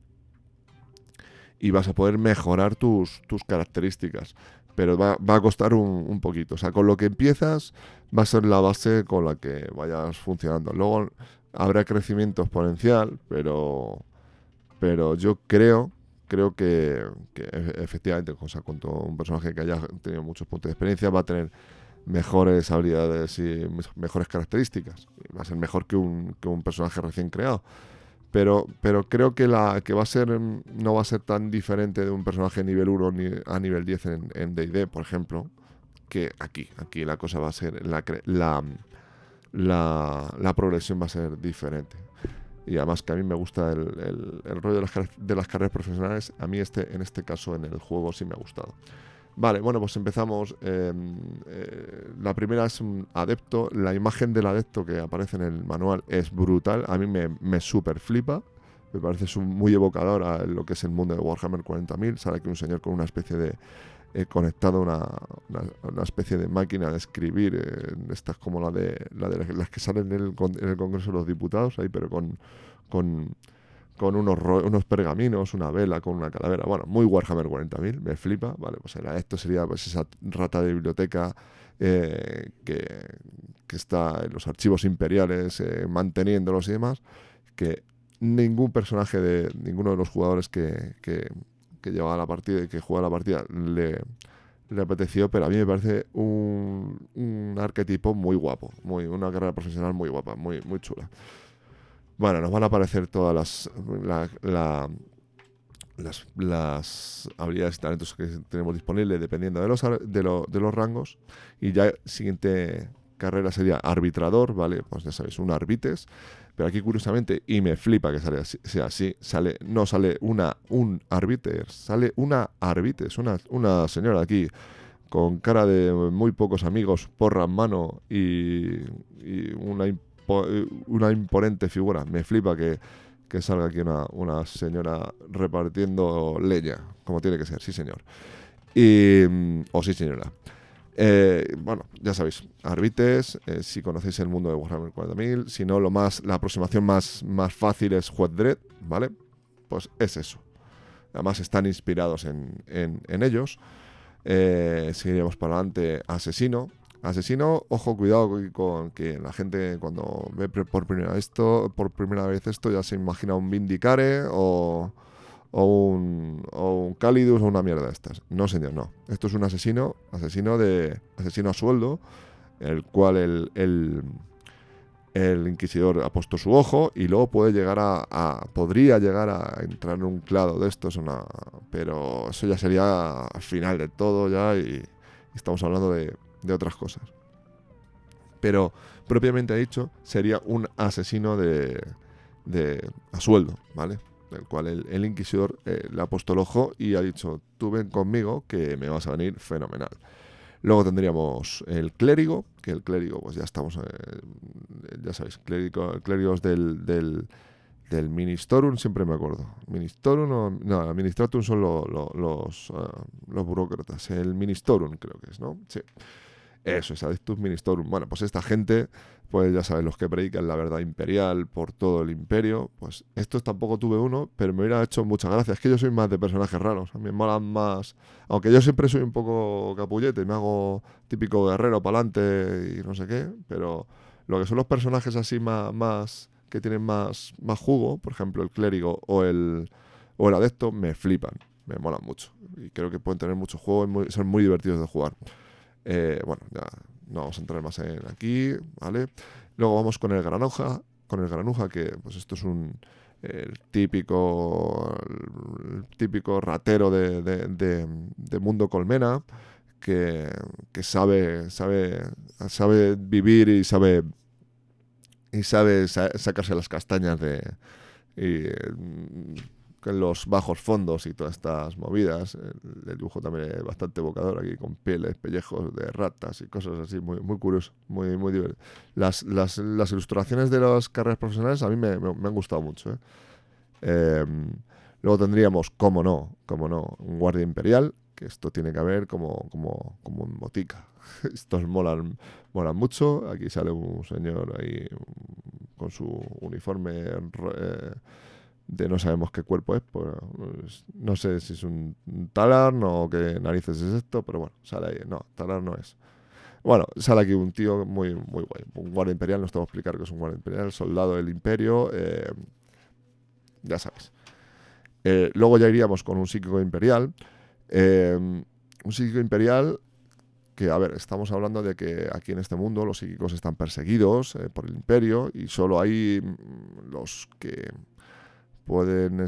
Y vas a poder mejorar tus, tus características pero va, va a costar un, poquito. O sea, con lo que empiezas va a ser la base con la que vayas funcionando. Luego habrá crecimiento exponencial, pero, pero yo creo, creo que, que efectivamente, o con todo un personaje que haya tenido muchos puntos de experiencia va a tener mejores habilidades y mejores características. Va a ser mejor que un, que un personaje recién creado pero, pero creo que la que va a ser no va a ser tan diferente de un personaje nivel 1 ni a nivel 10 en D&D, por ejemplo, que aquí. Aquí la cosa va a ser, la, la, la, progresión va a ser diferente. y además que a mí me gusta el, el, rollo de las, de las, carreras profesionales, a mí este, en este caso en el juego sí me ha gustado. Vale, bueno, pues empezamos. Em, eh, la primera es un adepto. La imagen del adepto que aparece en el manual es brutal. A mí me, me super flipa. Me parece muy evocador a lo que es el mundo de Warhammer 40.000. Sale aquí un señor con una especie de. Eh, conectado una, una, especie de máquina de escribir. Eh, estas como la de, la de las que salen en el, en el Congreso de los Diputados, ahí, pero con, con con unos, unos pergaminos, una vela, con una calavera. Bueno, muy Warhammer 40.000, me flipa. Vale, pues esto sería pues esa rata de biblioteca eh, que, está en los archivos imperiales, eh, manteniéndolos y demás, que ningún personaje de ninguno de los jugadores que, que, que llevaba la partida y que jugaba la partida le, le apeteció, pero a mí me parece un, un arquetipo muy guapo, muy, una carrera profesional muy guapa, muy, muy chula. Bueno, nos van a aparecer todas las, habilidades y talentos que tenemos disponibles dependiendo de los, de, los rangos. Y ya siguiente carrera sería arbitrador, ¿vale? Pues ya sabéis, un arbites. Pero aquí curiosamente, y me flipa que sea así, sale, no sale una, un arbiter, sale una arbites, una, una señora aquí con cara de muy pocos amigos, porra en mano y una eh, una imponente figura. Me flipa que, salga aquí una, señora repartiendo leña, como tiene que ser, sí señor. Mm, o sí señora. Eh, bueno, ya sabéis, Arbites, eh, si conocéis el mundo de Warhammer 40.000, si no, lo más, la aproximación más, más fácil es Juez Dread, ¿vale? Pues es eso. Además están inspirados en, en ellos. seguiremos para adelante Asesino, Asesino, ojo, cuidado con que la gente cuando ve por primera, esto, por primera vez esto ya se imagina un Vindicare o, o un, o un Calidus o una mierda de estas. No, señor, no. Esto es un asesino, asesino de asesino a sueldo, el cual el, el, el Inquisidor ha puesto su ojo y luego puede llegar a, podría llegar a entrar en un clado de estos, una, pero eso ya sería al final de todo ya y estamos hablando de de otras cosas. Pero propiamente dicho, sería un asesino de, de a sueldo, ¿vale? El cual el, inquisidor eh, le ha puesto el ojo y ha dicho, tú ven conmigo que me vas a venir fenomenal. Luego tendríamos el clérigo, que el clérigo, pues ya estamos, eh, ya sabéis, clérigo, clérigos del, del, del, Ministorum, siempre me acuerdo. Ministorum o, no, Ministratum son los, uh, los burócratas, el Ministorum creo que es, ¿no? Sí. Eso es Adictus Ministorum. Bueno, pues esta gente, pues ya sabes, los que predican la verdad imperial por todo el imperio, pues estos tampoco tuve uno, pero me hubiera hecho muchas gracias. Es que yo soy más de personajes raros, a mí me molan más, aunque yo siempre soy un poco capullete, me hago típico guerrero para adelante y no sé qué, pero lo que son los personajes así más, más que tienen más, más jugo, por ejemplo el clérigo o el, o el adepto, me flipan, me molan mucho. Y creo que pueden tener mucho juego y son muy divertidos de jugar. Eh, bueno, ya no vamos a entrar más en aquí, ¿vale? Luego vamos con el granuja, con el granuja, que pues esto es un el típico típico ratero de, de, mundo colmena que, que, sabe sabe sabe vivir y sabe y sabe sacarse las castañas de los bajos fondos y todas estas movidas. El, dibujo también es bastante evocador aquí, con pieles, pellejos de ratas y cosas así, muy, muy curioso, muy, muy divertido. Las, las, las, ilustraciones de las carreras profesionales a mí me, me, han gustado mucho. ¿eh? Em, luego tendríamos, como no, como no, un guardia imperial, que esto tiene que haber como, como, como en botica. [LAUGHS] Estos molan, molan mucho. Aquí sale un señor ahí con su uniforme. Eh, de no sabemos qué cuerpo es, pues no sé si es un talar o qué narices es esto, pero bueno, sale ahí. No, talar no es. Bueno, sale aquí un tío muy, muy guay, un guardia imperial, nos tengo que explicar que es un guardia imperial, soldado del imperio, eh, ya sabes. Eh, luego ya iríamos con un psíquico imperial. Eh, un psíquico imperial que, a ver, estamos hablando de que aquí en este mundo los psíquicos están perseguidos por el imperio y solo hay mm, los que pueden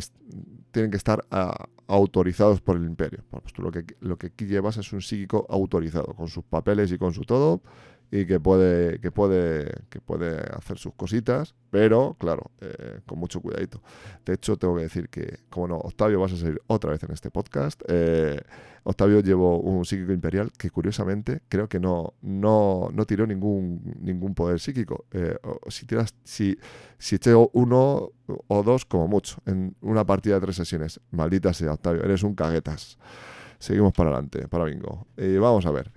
tienen que estar ah, autorizados por el imperio. Pues tú lo que, lo que aquí llevas es un psíquico autorizado, con sus papeles y con su todo, y que puede, que puede, que puede hacer sus cositas, pero claro, eh, con mucho cuidadito. De hecho, tengo que decir que, como no, Octavio vas a salir otra vez en este podcast. Eh, Octavio llevó un psíquico imperial que curiosamente creo que no, no, no tiró ningún, ningún poder psíquico. Eh, si tiras, si, si uno o dos como mucho en una partida de tres sesiones. Maldita sea, Octavio, eres un caguetas. Seguimos para adelante, para bingo. Y vamos a ver.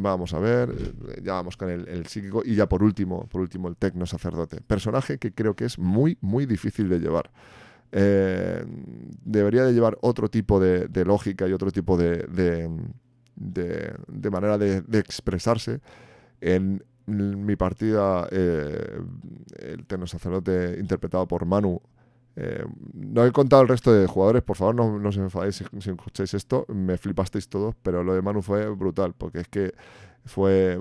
Vamos a ver, eh, ya vamos con el, psíquico y ya por último, por último el tecno sacerdote. Personaje que creo que es muy, muy difícil de llevar. Eh, debería de llevar otro tipo de, lógica y otro tipo de, de, manera de, expresarse. En, mi partida, eh, el tecno sacerdote interpretado por Manu eh, no he contado el resto de jugadores, por favor no, os enfadéis si, escucháis esto, me flipasteis todos, pero lo de Manu fue brutal, porque es que fue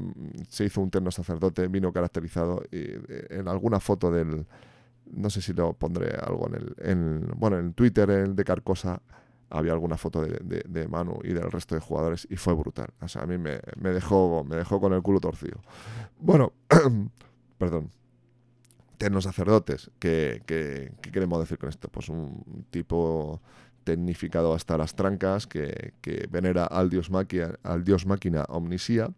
se hizo un terno sacerdote, vino caracterizado y eh, en alguna foto del, no sé si lo pondré algo en el, en, bueno, en Twitter el de Carcosa había alguna foto de, Manu y del resto de jugadores y fue brutal. O sea, a mí me dejó, me dejó con el culo torcido. Bueno, [COUGHS] perdón ternos sacerdotes. ¿Qué, queremos decir con esto? Pues un tipo tecnificado hasta las trancas que, venera al dios, máquina, al dios máquina Omnisía,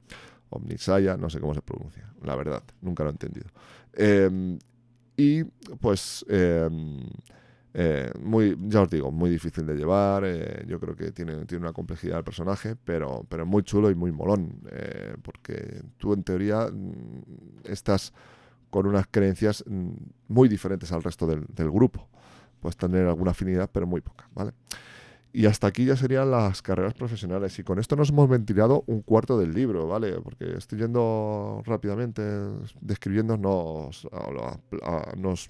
Omnisaya, no sé cómo se pronuncia, la verdad, nunca lo he entendido. Em, y pues, em, eh, muy, ya os digo, muy difícil de llevar, eh, yo creo que tiene, tiene una complejidad el personaje, pero, pero muy chulo y muy molón, eh, porque tú en teoría mm, estás con unas creencias mm, muy diferentes al resto del, grupo. Puedes tener alguna afinidad, pero muy poca, ¿vale? Y hasta aquí ya serían las carreras profesionales. Y con esto nos hemos ventilado un cuarto del libro, ¿vale? Porque estoy yendo rápidamente,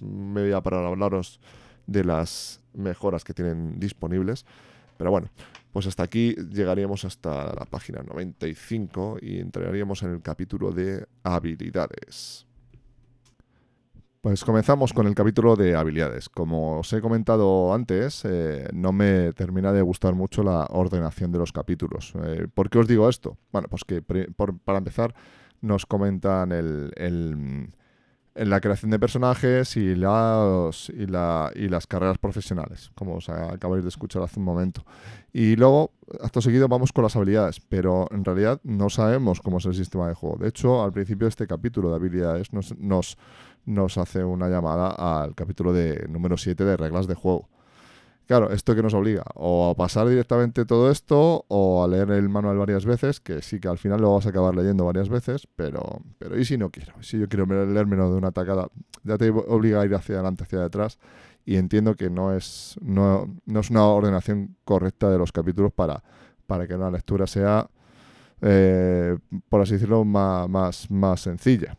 me voy a parar a hablaros de las mejoras que tienen disponibles. Pero bueno, pues hasta aquí llegaríamos hasta la página 95 y entraríamos en el capítulo de habilidades. Pues comenzamos con el capítulo de habilidades. Como os he comentado antes, eh, no me termina de gustar mucho la ordenación de los capítulos. Eh, ¿Por qué os digo esto? Bueno, pues que para empezar nos comentan el, en la creación de personajes y, las, y, la, y las carreras profesionales, como os acabáis de escuchar hace un momento. Y luego, acto seguido, vamos con las habilidades, pero en realidad no sabemos cómo es el sistema de juego. De hecho, al principio de este capítulo de habilidades nos, nos nos hace una llamada al capítulo de número 7 de reglas de juego. Claro, esto que nos obliga o a pasar directamente todo esto o a leer el manual varias veces, que sí que al final lo vas a acabar leyendo varias veces, pero, pero ¿y si no quiero? Si yo quiero leérmelo de una tacada, ya te obliga a ir hacia adelante, hacia detrás, y entiendo que no es, no, es una ordenación correcta de los capítulos para, para que la lectura sea, eh, por así decirlo, más, más, más sencilla.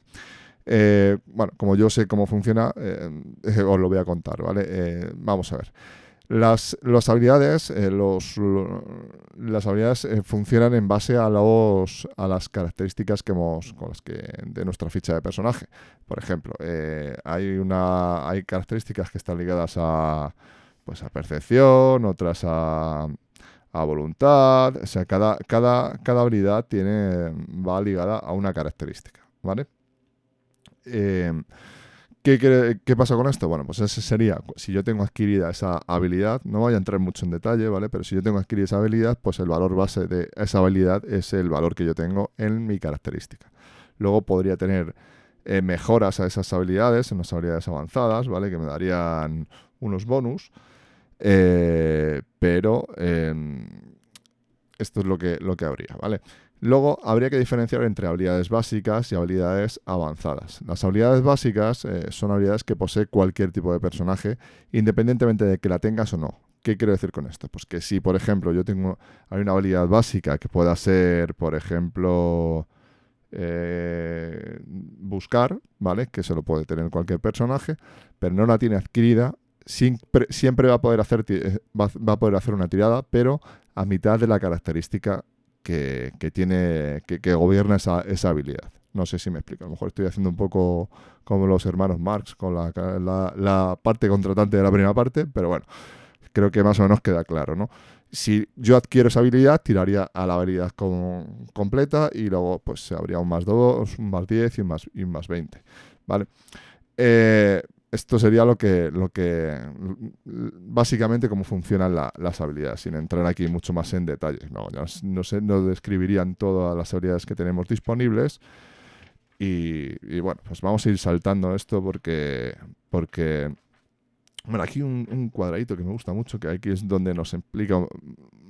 Eh, bueno, como yo sé cómo funciona, eh, [LAUGHS] os lo voy a contar, ¿vale? Eh, vamos a ver. Las, habilidades, los, las habilidades funcionan en base a, los, a las características que hemos, con las que, de nuestra ficha de personaje. Por ejemplo, hay, una, hay características que están ligadas a, pues a percepción, otras a, a voluntad. O sea, cada, cada, cada habilidad tiene, va ligada a una característica, ¿vale? Em, ¿qué, pasa con esto? Bueno, pues ese sería, si yo tengo adquirida esa habilidad, no voy a entrar mucho en detalle, ¿vale? Pero si yo tengo adquirida esa habilidad, pues el valor base de esa habilidad es el valor que yo tengo en mi característica. Luego podría tener eh, mejoras a esas habilidades, en unas habilidades avanzadas, ¿vale? Que me darían unos bonus. Eh, pero em, esto es lo que, lo que habría, ¿vale? Luego habría que diferenciar entre habilidades básicas y habilidades avanzadas. Las habilidades básicas eh, son habilidades que posee cualquier tipo de personaje, independientemente de que la tengas o no. ¿Qué quiero decir con esto? Pues que si, por ejemplo, yo tengo hay una habilidad básica que pueda ser, por ejemplo, eh, buscar, ¿vale? Que se lo puede tener cualquier personaje, pero no la tiene adquirida, siempre, va a poder hacer eh, va, a poder hacer una tirada, pero a mitad de la característica que, tiene, que, gobierna esa, esa, habilidad. No sé si me explico. A lo mejor estoy haciendo un poco como los hermanos Marx con la, parte contratante de la primera parte, pero bueno, creo que más o menos queda claro, ¿no? si yo adquiero esa habilidad, tiraría a la habilidad completa y luego pues habría un más 2, un más 10 y un más, y más 20. ¿Vale? Eh, esto sería lo que, lo que básicamente cómo funcionan las habilidades, sin entrar aquí mucho más en detalles. No, no, sé, no describirían todas las habilidades que tenemos disponibles. Y, bueno, pues vamos a ir saltando esto porque, porque bueno, aquí un, cuadradito que me gusta mucho, que aquí es donde nos explica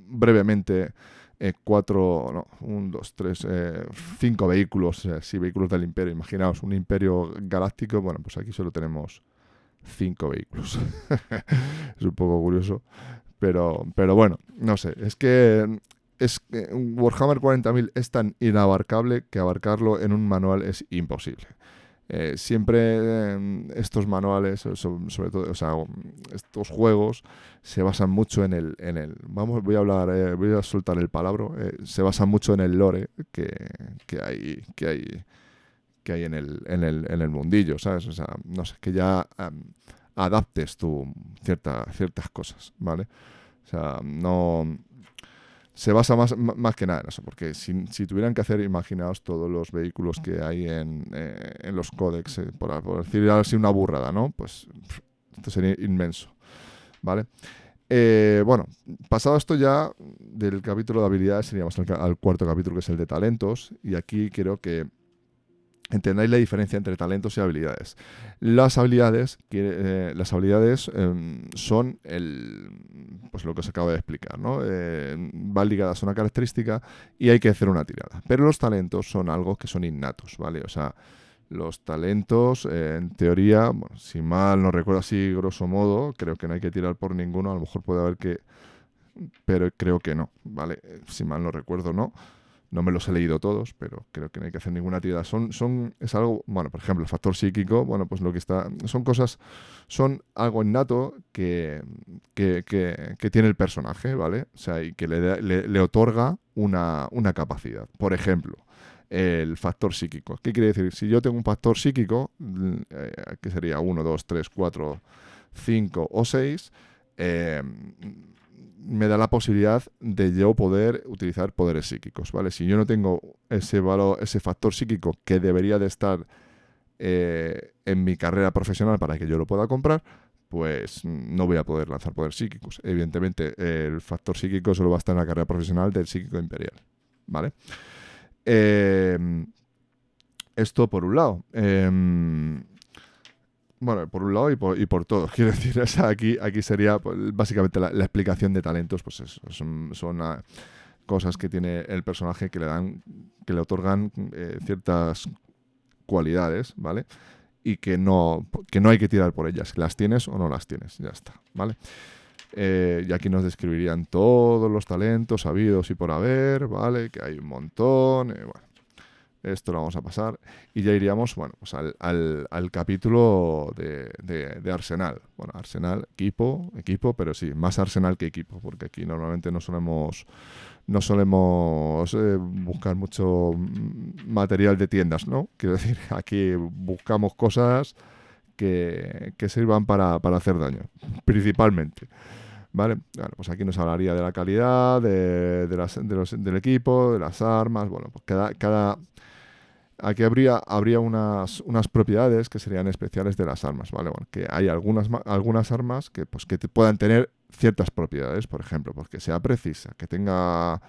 brevemente eh, cuatro, no, un, dos, tres, eh, cinco vehículos, eh, sí, vehículos del imperio. Imaginaos un imperio galáctico, bueno, pues aquí solo tenemos cinco vehículos. [LAUGHS] es un poco curioso, pero, pero bueno, no sé, es que es Warhammer 40.000 es tan inabarcable que abarcarlo en un manual es imposible. Eh, siempre em, estos manuales, sobre, todo, o sea, estos juegos se basan mucho en el, en el vamos, voy a hablar, eh, voy a soltar el palabra, eh, se basan mucho en el lore que, que hay, que hay, que hay en el, en el, en el mundillo, ¿sabes? O sea, no sé, que ya em, adaptes tú cierta, ciertas cosas, ¿vale? O sea, no se basa más, más que nada en eso, porque si, si, tuvieran que hacer, imaginaos todos los vehículos que hay en, eh, en los códex, eh, por, decir así una burrada, ¿no? Pues esto sería inmenso, ¿vale? Eh, bueno, pasado esto ya del capítulo de habilidades, iríamos al cuarto capítulo, que es el de talentos, y aquí creo que entendáis la diferencia entre talentos y habilidades. Las habilidades, eh, las habilidades em, son el, pues lo que os acabo de explicar, ¿no? Eh, van ligadas a una característica y hay que hacer una tirada. Pero los talentos son algo que son innatos, ¿vale? O sea, los talentos, eh, en teoría, si mal no recuerdo así grosso modo, creo que no hay que tirar por ninguno, a lo mejor puede haber que, pero creo que no, ¿vale? Si mal no recuerdo, no. No me los he leído todos, pero creo que no hay que hacer ninguna tirada. Son, son, es algo, bueno, por ejemplo, el factor psíquico, bueno, pues lo que está, son cosas, son algo innato que, que, que, tiene el personaje, ¿vale? O sea, y que le, le, otorga una, una capacidad. Por ejemplo, el factor psíquico. ¿Qué quiere decir? Si yo tengo un factor psíquico, eh, que sería 1, 2, 3, 4, 5 o 6, eh, me da la posibilidad de yo poder utilizar poderes psíquicos, ¿vale? Si yo no tengo ese valor, ese factor psíquico que debería de estar eh, en mi carrera profesional para que yo lo pueda comprar, pues no voy a poder lanzar poderes psíquicos. Evidentemente, el factor psíquico solo va a estar en la carrera profesional del psíquico imperial, ¿vale? Em, esto por un lado. Em, bueno, por un lado y por, y por todo. [LAUGHS] Quiero decir, aquí, aquí sería pues, básicamente la, explicación de talentos, pues eso, son, ah, cosas que tiene el personaje que le dan, que le otorgan eh, ciertas cualidades, ¿vale? Y que no, que no hay que tirar por ellas. Las tienes o no las tienes, ya está, ¿vale? Eh, y aquí nos describirían todos los talentos habidos y por haber, ¿vale? Que hay un montón, eh, bueno. Esto lo vamos a pasar. Y ya iríamos, bueno, pues al, al, capítulo de, de, Arsenal. Bueno, Arsenal, equipo, equipo, pero sí, más Arsenal que equipo, porque aquí normalmente no solemos, no solemos eh, buscar mucho material de tiendas, ¿no? Quiero decir, [LAUGHS] aquí buscamos cosas que, que sirvan para, para hacer daño, principalmente. ¿Vale? Bueno, pues aquí nos hablaría de la calidad, de, de, las, de los, del equipo, de las armas. Bueno, pues cada, Aquí habría, habría unas, unas propiedades que serían especiales de las armas, ¿vale? Bueno, que hay algunas, algunas armas que, pues, que puedan tener ciertas propiedades, por ejemplo, porque sea precisa, que tenga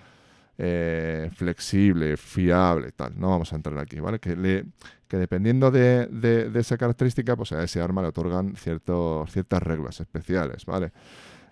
eh, flexible, fiable, tal. No vamos a entrar aquí, ¿vale? Que, le, que dependiendo de, de, esa característica, pues a ese arma le otorgan ciertos, ciertas reglas especiales, ¿vale?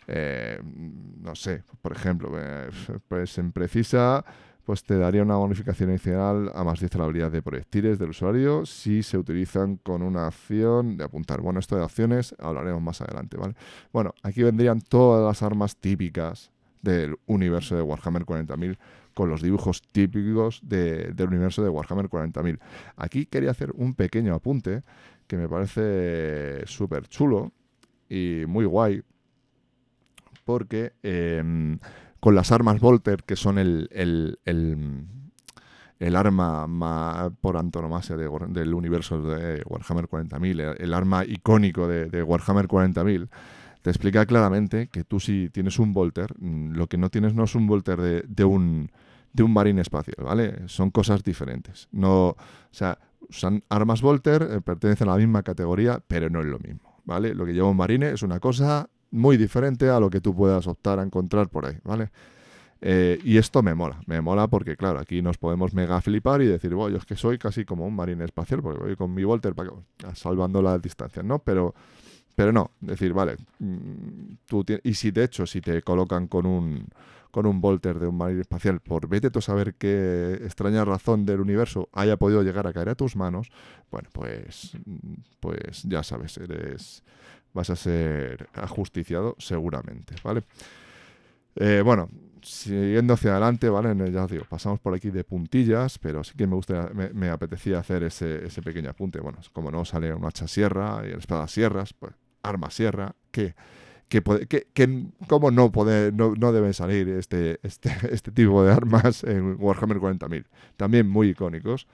Eh, no sé, por ejemplo, eh, pues en precisa pues te daría una bonificación adicional a más 10 a la habilidad de proyectiles del usuario si se utilizan con una acción de apuntar. Bueno, esto de acciones hablaremos más adelante, ¿vale? Bueno, aquí vendrían todas las armas típicas del universo de Warhammer 40.000 con los dibujos típicos del universo de Warhammer 40.000. Aquí quería hacer un pequeño apunte que me parece súper chulo y muy guay porque... Em, con las armas Volter, que son el, el, el, arma por antonomasia del universo de Warhammer 40.000, el, arma icónico de, Warhammer 40.000, te explica claramente que tú si tienes un Volter, mm, lo que no tienes no es un Volter de, de un de un marine espacial, ¿vale? Son cosas diferentes. No, o sea, son armas Volter, eh, pertenecen a la misma categoría, pero no es lo mismo, ¿vale? Lo que lleva un marine es una cosa muy diferente a lo que tú puedas optar a encontrar por ahí, ¿vale? Eh, y esto me mola, me mola porque, claro, aquí nos podemos mega flipar y decir, bueno, yo es que soy casi como un marine espacial, porque voy con mi Volter para, salvando las distancias, ¿no? Pero, pero no, decir, vale, mm, tú y si de hecho, si te colocan con un, con un Volter de un marine espacial, por vete tú a saber qué extraña razón del universo haya podido llegar a caer a tus manos, bueno, pues, pues ya sabes, eres, vas a ser ajusticiado seguramente, ¿vale? Eh, bueno, siguiendo hacia adelante, ¿vale? Ya os digo, pasamos por aquí de puntillas, pero sí que me gusta, me, apetecía hacer ese, ese, pequeño apunte. Bueno, como no sale un hacha sierra y el espada sierras, pues arma sierra, que que, que, que cómo no, poder, no, no deben salir este, este, [LAUGHS] este tipo de armas en Warhammer 40.000. También muy icónicos.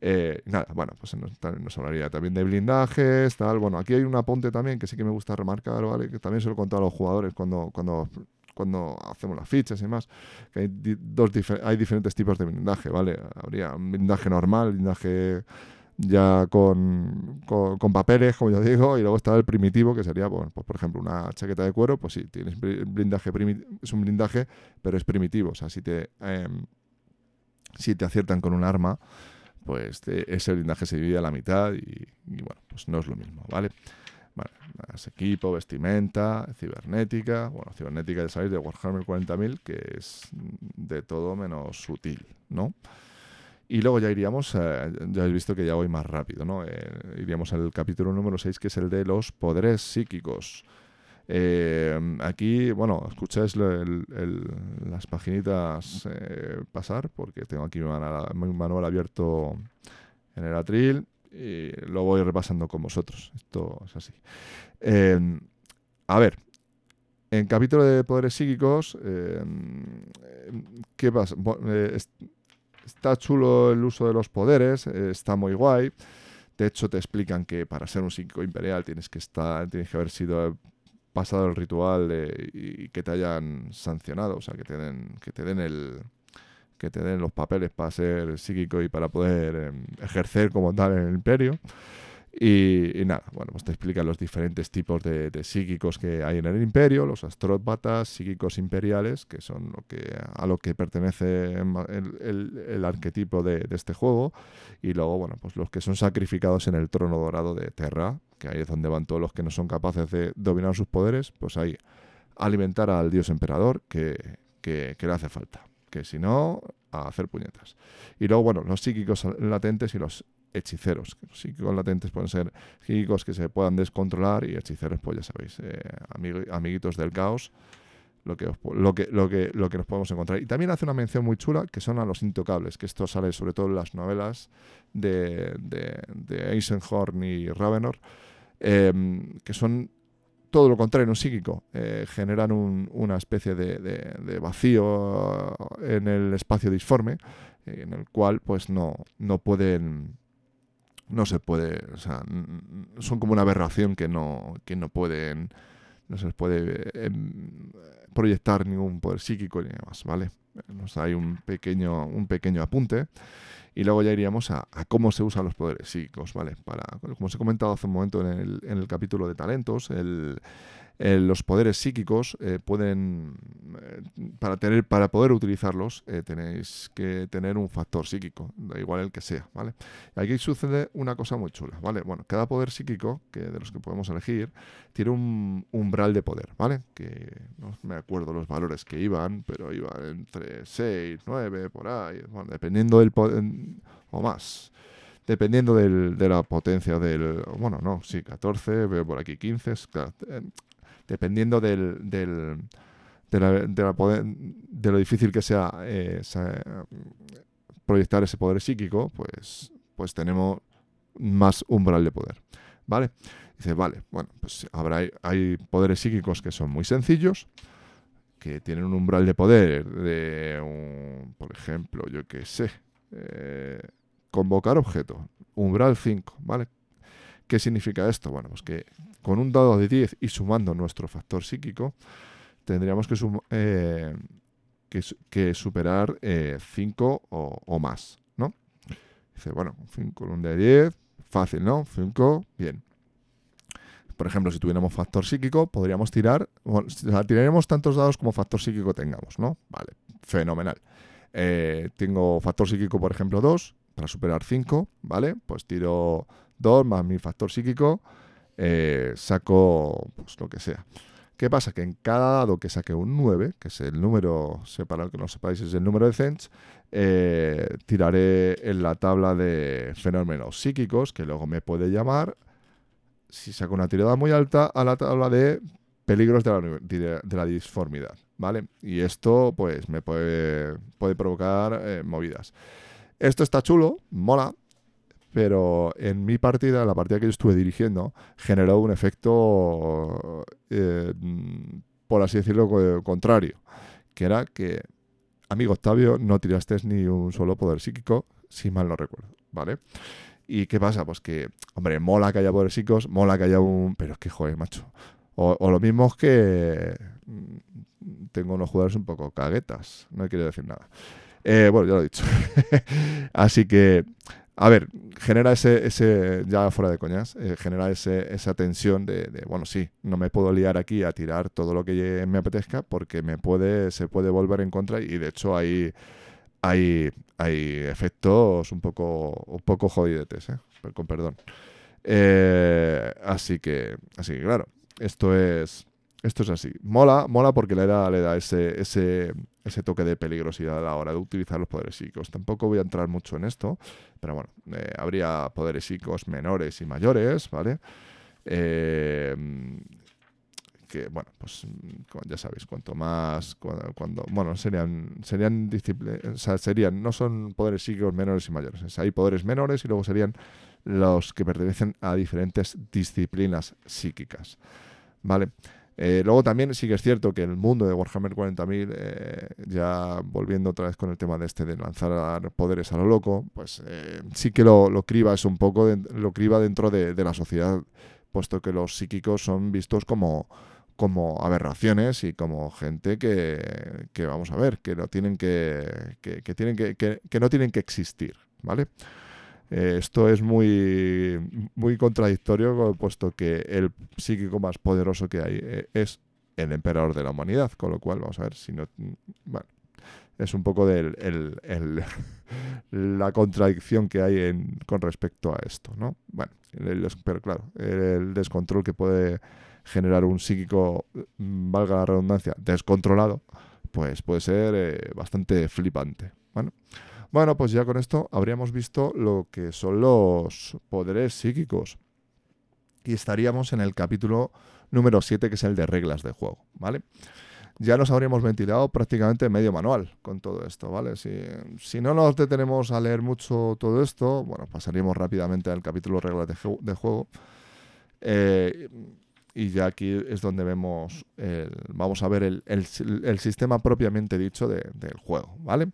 Eh, nada, bueno, pues nos, nos, hablaría también de blindajes, tal. Bueno, aquí hay un apunte también que sí que me gusta remarcar, ¿vale? Que también se lo he contado a los jugadores cuando, cuando cuando hacemos las fichas y más, que hay, dos hay diferentes tipos de blindaje, ¿vale? Habría un blindaje normal, blindaje ya con, con, papeles, como yo digo, y luego está el primitivo, que sería, bueno, pues por ejemplo, una chaqueta de cuero, pues sí, tienes blindaje es un blindaje, pero es primitivo, o sea, si te, em, si te aciertan con un arma, pues ese blindaje se divide a la mitad y, bueno, pues no es lo mismo, ¿vale? Bueno, más equipo, vestimenta, cibernética. Bueno, cibernética ya sabéis de Warhammer 40.000, que es de todo menos sutil, ¿no? Y luego ya iríamos, ya habéis visto que ya voy más rápido, ¿no? Eh, iríamos al capítulo número 6, que es el de los poderes psíquicos. Eh, aquí, bueno, escucháis las paginitas eh, pasar, porque tengo aquí mi manual abierto en el atril y lo voy repasando con vosotros. Esto es así. A ver, en capítulo de poderes psíquicos, ¿qué pasa? Eh, está chulo el uso de los poderes, eh, está muy guay. De hecho, te explican que para ser un psíquico imperial tienes que estar, tienes que haber sido pasado el ritual y que te hayan sancionado, o sea, que te den, que te den el, que te den los papeles para ser psíquico y para poder em, ejercer como tal en el imperio. Y, nada, bueno, pues te explica los diferentes tipos de, psíquicos que hay en el imperio, los astrópatas, psíquicos imperiales, que son lo que, a lo que pertenece el, arquetipo de, este juego, y luego, bueno, pues los que son sacrificados en el trono dorado de Terra, que ahí es donde van todos los que no son capaces de dominar sus poderes, pues ahí alimentar al dios emperador que, que le hace falta que si no, a hacer puñetas. Y luego, bueno, los psíquicos latentes y los hechiceros. Los psíquicos latentes pueden ser psíquicos que se puedan descontrolar y hechiceros, pues ya sabéis, eh, amiguitos del caos, lo que, lo, que, lo, que, lo que nos podemos encontrar. Y también hace una mención muy chula que son a los intocables, que esto sale sobre todo en las novelas de, de, Eisenhorn y Ravenor, em, que son todo lo contrario, un psíquico. Eh, generan una especie de, vacío en el espacio disforme, en el cual pues no, no pueden no se puede, o sea, son como una aberración que no, que no pueden, no se puede em, proyectar ningún poder psíquico ni demás, ¿vale? Nos hay un pequeño, un pequeño apunte. Y luego ya iríamos a, cómo se usan los poderes psíquicos, ¿vale? Para, como os he comentado hace un momento en el, en el capítulo de talentos, el, eh, los poderes psíquicos eh, pueden, eh, para, tener, para poder utilizarlos, tenéis que tener un factor psíquico, da igual el que sea, ¿vale? Aquí sucede una cosa muy chula, ¿vale? Bueno, cada poder psíquico, que de los que podemos elegir, tiene un umbral de poder, ¿vale? Que no me acuerdo los valores que iban, pero iban entre 6, 9, por ahí, bueno, dependiendo del poder, o más dependiendo del, de la potencia del... Bueno, no, sí, 14, veo por aquí 15, dependiendo del, de, lo difícil que sea eh, proyectar ese poder psíquico, pues, pues tenemos más umbral de poder. ¿Vale? Dice, vale, bueno, pues habrá, hay poderes psíquicos que son muy sencillos, que tienen un umbral de poder de, un, por ejemplo, yo qué sé, eh, convocar objeto, umbral 5, ¿vale? ¿Qué significa esto? Bueno, pues que con un dado de 10 y sumando nuestro factor psíquico, tendríamos que, eh, que, superar 5 eh, o, más, ¿no? Dice, bueno, 5 con un de 10, fácil, ¿no? 5, bien. Por ejemplo, si tuviéramos factor psíquico, podríamos tirar, bueno, tiraríamos tantos dados como factor psíquico tengamos, ¿no? Vale, fenomenal. Eh, tengo factor psíquico, por ejemplo, 2, para superar 5, ¿vale? Pues tiro 2 más mi factor psíquico, eh, saco pues lo que sea. ¿Qué pasa? Que en cada dado que saque un 9, que es el número, para que no sepáis, es el número de Zench, eh, tiraré en la tabla de fenómenos psíquicos, que luego me puede llamar, si saco una tirada muy alta, a la tabla de peligros de la, de la disformidad, ¿vale? Y esto, pues, me puede, puede provocar eh, movidas. Esto está chulo, mola, pero en mi partida, la partida que yo estuve dirigiendo, generó un efecto, eh, por así decirlo, contrario, que era que, amigo Octavio, no tiraste ni un solo poder psíquico, si mal no recuerdo, ¿vale? ¿Y qué pasa? Pues que, hombre, mola que haya poderes psíquicos, mola que haya un... Pero es que, joder, macho. O, lo mismo es que mm, tengo unos jugadores un poco caguetas, no quiero decir nada. Eh, bueno, ya lo he dicho. [LAUGHS] Así que, a ver, genera ese, ese ya fuera de coñas, eh, genera ese, esa tensión de, bueno, sí, no me puedo liar aquí a tirar todo lo que me apetezca porque me puede, se puede volver en contra y de hecho hay, hay, hay efectos un poco, un poco jodidetes, ¿eh? con perdón. así que, así que claro, esto es, esto es así. Mola, mola porque le da, le da ese, ese, ese toque de peligrosidad a la hora de utilizar los poderes psíquicos. Tampoco voy a entrar mucho en esto, pero bueno, eh, habría poderes psíquicos menores y mayores, ¿vale? Eh, que bueno, pues ya sabéis, cuanto más cuando, bueno, serían serían o sea, serían no son poderes psíquicos menores y mayores, hay poderes menores y luego serían los que pertenecen a diferentes disciplinas psíquicas. ¿Vale? Eh, luego también sí que es cierto que el mundo de Warhammer 40.000, eh, ya volviendo otra vez con el tema de este de lanzar poderes a lo loco, pues eh, sí que lo, lo, criba es un poco, lo criba dentro de, la sociedad, puesto que los psíquicos son vistos como, como aberraciones y como gente que, que vamos a ver, que no tienen que, que, que tienen que, que, no tienen que existir, ¿vale? Eh, esto es muy, muy contradictorio, puesto que el psíquico más poderoso que hay eh, es el emperador de la humanidad, con lo cual vamos a ver si no... Bueno, es un poco del, el, [LAUGHS] la contradicción que hay en, con respecto a esto, ¿no? Bueno, pero claro, el descontrol que puede generar un psíquico, mm, valga la redundancia, descontrolado, pues puede ser eh, bastante flipante. Bueno, bueno, pues ya con esto habríamos visto lo que son los poderes psíquicos. Y estaríamos en el capítulo número 7, que es el de reglas de juego, ¿vale? Ya nos habríamos ventilado prácticamente medio manual con todo esto, ¿vale? Si, no nos detenemos a leer mucho todo esto, bueno, pasaríamos rápidamente al capítulo reglas de, juego. Eh, y ya aquí es donde vemos, vamos a ver el, sistema propiamente dicho del juego, ¿vale?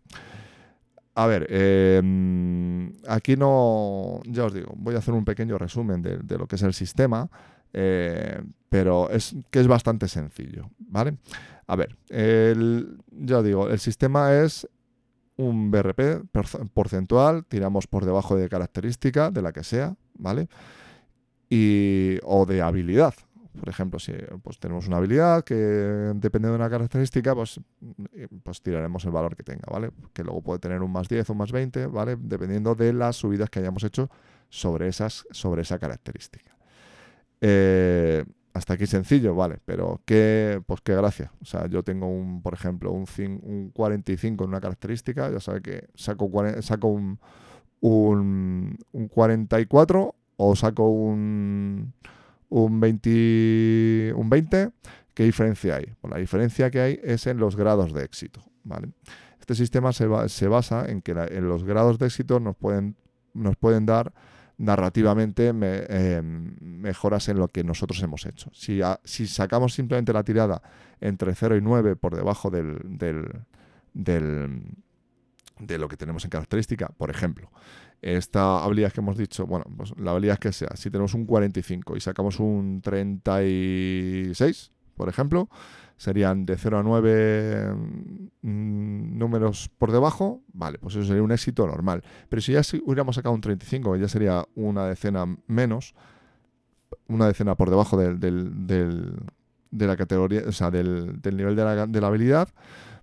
A ver, em, aquí no, ya os digo, voy a hacer un pequeño resumen de, lo que es el sistema, eh, pero es que es bastante sencillo, ¿vale? A ver, ya os digo, el sistema es un BRP porcentual, tiramos por debajo de característica, de la que sea, ¿vale? Y, o de habilidad, por ejemplo, si pues, tenemos una habilidad que depende de una característica, pues, pues tiraremos el valor que tenga, ¿vale? Que luego puede tener un más 10 o más 20, ¿vale? Dependiendo de las subidas que hayamos hecho sobre, esas, sobre esa característica. Eh, hasta aquí sencillo, vale, pero qué, pues qué gracia. O sea, yo tengo un, por ejemplo, un, un 45 en una característica, ya sabe que saco, saco un, un, un 44 o saco un un 20, un 20, ¿qué diferencia hay? Pues la diferencia que hay es en los grados de éxito. Este sistema se, basa en que en los grados de éxito nos pueden, nos pueden dar narrativamente em, mejoras en lo que nosotros hemos hecho. Si, si, sacamos simplemente la tirada entre 0 y 9 por debajo del, del, del, de lo que tenemos en característica, por ejemplo, esta habilidad que hemos dicho, bueno, pues la habilidad que sea, si tenemos un 45 y sacamos un 36, por ejemplo, serían de 0 a 9 mm, números por debajo, vale, pues eso sería un éxito normal. Pero si ya hubiéramos sacado un 35, ya sería una decena menos, una decena por debajo del, de la categoría, o sea, del, nivel de la, de la, habilidad,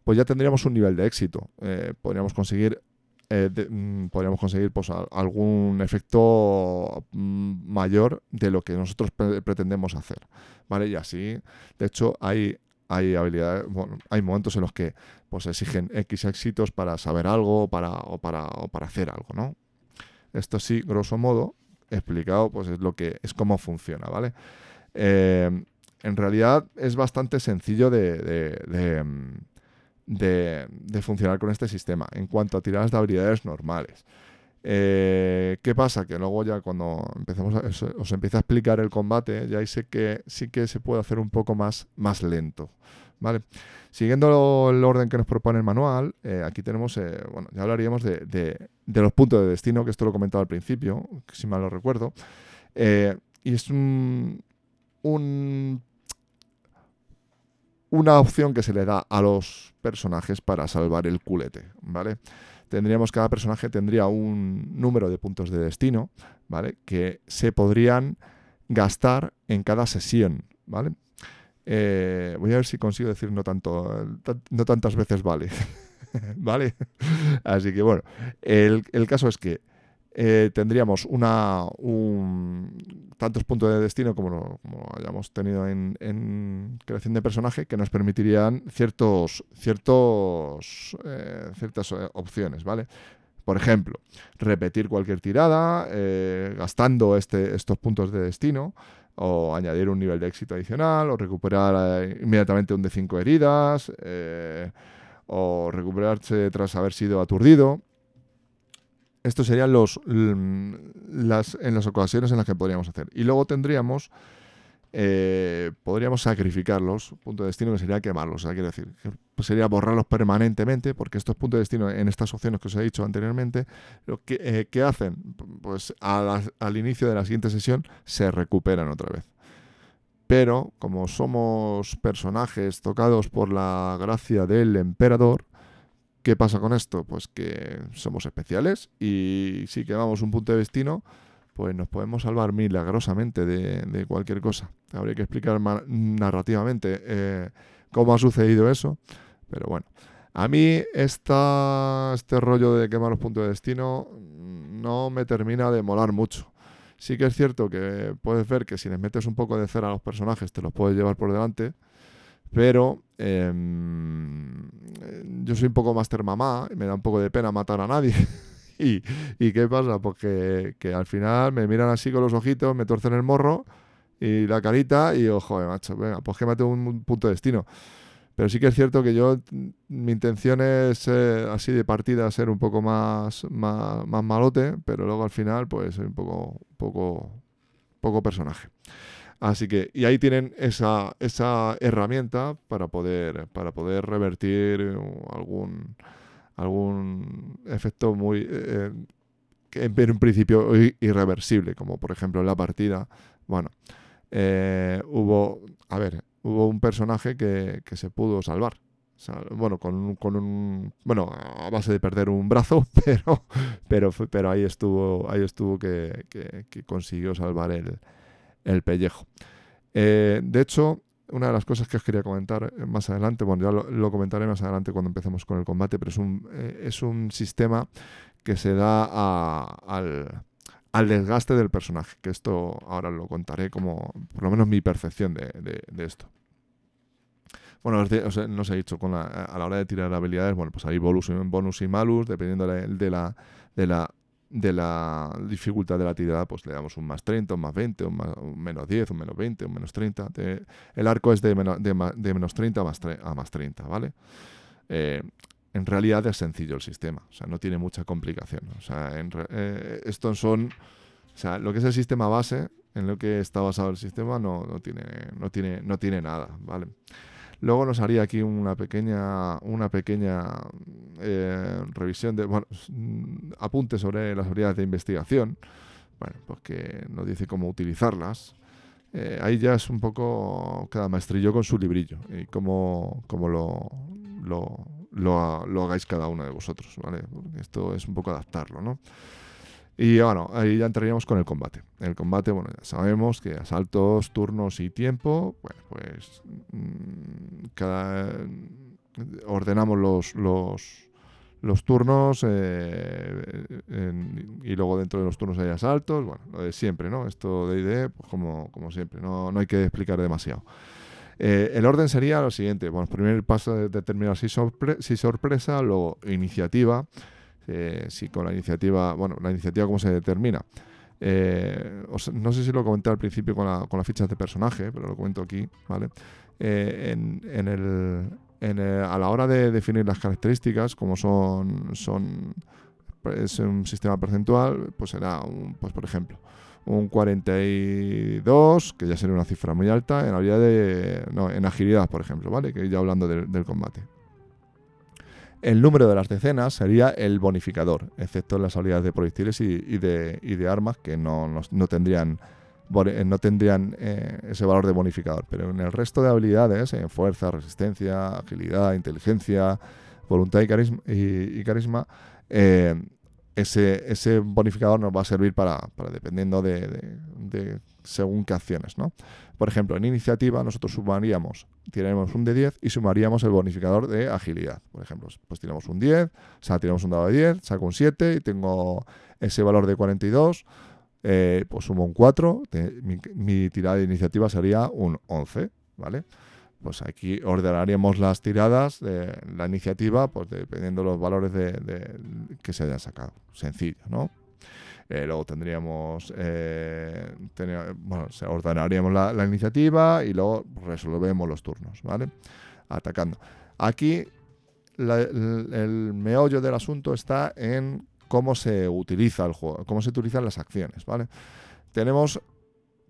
pues ya tendríamos un nivel de éxito. Eh, podríamos conseguir eh, mm, podríamos conseguir pues, algún efecto mm, mayor de lo que nosotros pretendemos hacer. ¿Vale? Y así, de hecho, hay, hay habilidades, hay momentos en los que pues, exigen X éxitos para saber algo para, o, para, o para hacer algo, ¿no? Esto sí, grosso modo, explicado, pues es lo que es cómo funciona, ¿vale? Eh, en realidad es bastante sencillo de, de, funcionar con este sistema en cuanto a tiradas de habilidades normales. Eh, ¿Qué pasa? Que luego ya cuando empecemos os empieza a explicar el combate, ya sé que sí que se puede hacer un poco más, más lento. ¿Vale? Siguiendo el orden que nos propone el manual, eh, aquí tenemos, eh, bueno, ya hablaríamos de, de, los puntos de destino, que esto lo he comentado al principio, si mal lo recuerdo. y es un una opción que se le da a los personajes para salvar el culete, ¿vale? Tendríamos, cada personaje tendría un número de puntos de destino, ¿vale? Que se podrían gastar en cada sesión, ¿vale? Eh, voy a ver si consigo decir no tanto, no tantas veces vale, [LAUGHS] ¿vale? Así que bueno, el, el caso es que eh, tendríamos una, tantos puntos de destino como, hayamos tenido en, creación de personaje que nos permitirían ciertos, ciertos, eh, ciertas eh, opciones, ¿vale? Por ejemplo, repetir cualquier tirada gastando este, estos puntos de destino o añadir un nivel de éxito adicional o recuperar inmediatamente un de 5 heridas o recuperarse tras haber sido aturdido estos serían los, las, en las ocasiones en las que podríamos hacer. Y luego tendríamos, eh, podríamos sacrificarlos, punto de destino que sería quemarlos. O sea, quiero decir, pues sería borrarlos permanentemente, porque estos puntos de destino en estas opciones que os he dicho anteriormente, lo que, eh, ¿qué hacen? Pues al inicio de la siguiente sesión se recuperan otra vez. Pero como somos personajes tocados por la gracia del emperador, ¿Qué pasa con esto? Pues que somos especiales y si quemamos un punto de destino, pues nos podemos salvar milagrosamente de, cualquier cosa. Habría que explicar narrativamente eh, cómo ha sucedido eso, pero bueno. A mí esta, este rollo de quemar los puntos de destino no me termina de molar mucho. Sí que es cierto que puedes ver que si les metes un poco de cera a los personajes te los puedes llevar por delante, pero em, yo soy un poco master mamá y me da un poco de pena matar a nadie. [LAUGHS] y, qué pasa? Pues que, al final me miran así con los ojitos, me torcen el morro y la carita y ojo, macho, venga, pues que mate un, punto de destino. Pero sí que es cierto que yo, mi intención es eh, así de partida ser un poco más, más, más, malote, pero luego al final pues soy un poco, poco, poco personaje. Así que, y ahí tienen esa, esa herramienta para poder, para poder revertir eh, algún, algún efecto muy, eh, en un principio irreversible, como por ejemplo en la partida, bueno, eh, hubo, a ver, hubo un personaje que, que se pudo salvar. bueno, con un, con un, bueno, a base de perder un brazo, [LAUGHS] pero, pero, pero ahí estuvo, ahí estuvo que, que consiguió salvar el, el pellejo. Eh, de hecho, una de las cosas que os quería comentar eh, más adelante, bueno, ya lo, comentaré más adelante cuando empecemos con el combate, pero es un, eh, es un sistema que se da al, desgaste del personaje, que esto ahora lo contaré como, por lo menos mi percepción de, esto. Bueno, os, os he dicho, a la hora de tirar habilidades, bueno, pues hay bonus, y malus, dependiendo de de la de la dificultad de la tirada, pues le damos un más 30, un más 20, un, menos 10, un menos 20, un menos 30. el arco es de, de, menos 30 a más, a más 30, ¿vale? Eh, en realidad es sencillo el sistema, o sea, no tiene mucha complicación. O sea, en, eh, estos son, o sea, lo que es el sistema base, en lo que está basado el sistema, no, no, tiene, no, tiene, no tiene nada, ¿vale? Luego nos haría aquí una pequeña, una pequeña eh, revisión de bueno, mm, apuntes sobre las habilidades de investigación. Bueno, pues nos dice cómo utilizarlas. Eh, ahí ya es un poco cada maestrillo con su librillo y cómo, cómo lo, lo, lo, hagáis cada uno de vosotros, ¿vale? esto es un poco adaptarlo, ¿no? Y bueno, ahí ya entraríamos con el combate. El combate, bueno, ya sabemos que asaltos, turnos y tiempo, bueno, pues mm, cada ordenamos los, los, turnos eh, y luego dentro de los turnos hay asaltos, bueno, lo de siempre, ¿no? Esto de ID, pues como, siempre, no, no hay que explicar demasiado. Eh, el orden sería lo siguiente, bueno, primero el paso de determinar si, si sorpresa, luego iniciativa, eh, si con la iniciativa, bueno, la iniciativa cómo se determina. Eh, no sé si lo comenté al principio con, la, con las fichas de personaje, pero lo comento aquí, ¿vale? Eh, en, el, a la hora de definir las características, como son, son es un sistema percentual, pues será, un, pues por ejemplo, un 42, que ya sería una cifra muy alta, en habilidad de, no, en agilidad, por ejemplo, ¿vale? Que ya hablando del combate. El número de las decenas sería el bonificador, excepto en las habilidades de proyectiles y, de, armas que no, tendrían, no tendrían eh, ese valor de bonificador. Pero en el resto de habilidades, en fuerza, resistencia, agilidad, inteligencia, voluntad y carisma, eh, ese, bonificador nos va a servir para, dependiendo de, según qué acciones, ¿no? Por ejemplo, en iniciativa nosotros sumaríamos, tiraremos un de 10 y sumaríamos el bonificador de agilidad. Por ejemplo, pues tiramos un 10, o sea, tiramos un dado de 10, saco un 7 y tengo ese valor de 42, eh, pues sumo un 4, mi, tirada de iniciativa sería un 11, ¿vale? pues aquí ordenaríamos las tiradas de la iniciativa, pues dependiendo de los valores de, que se hayan sacado. Sencillo, ¿no? Luego tendríamos, eh, bueno, ordenaríamos la, iniciativa y luego resolvemos los turnos, ¿vale? Atacando. Aquí el, meollo del asunto está en cómo se utiliza el juego, cómo se utilizan las acciones, ¿vale? Tenemos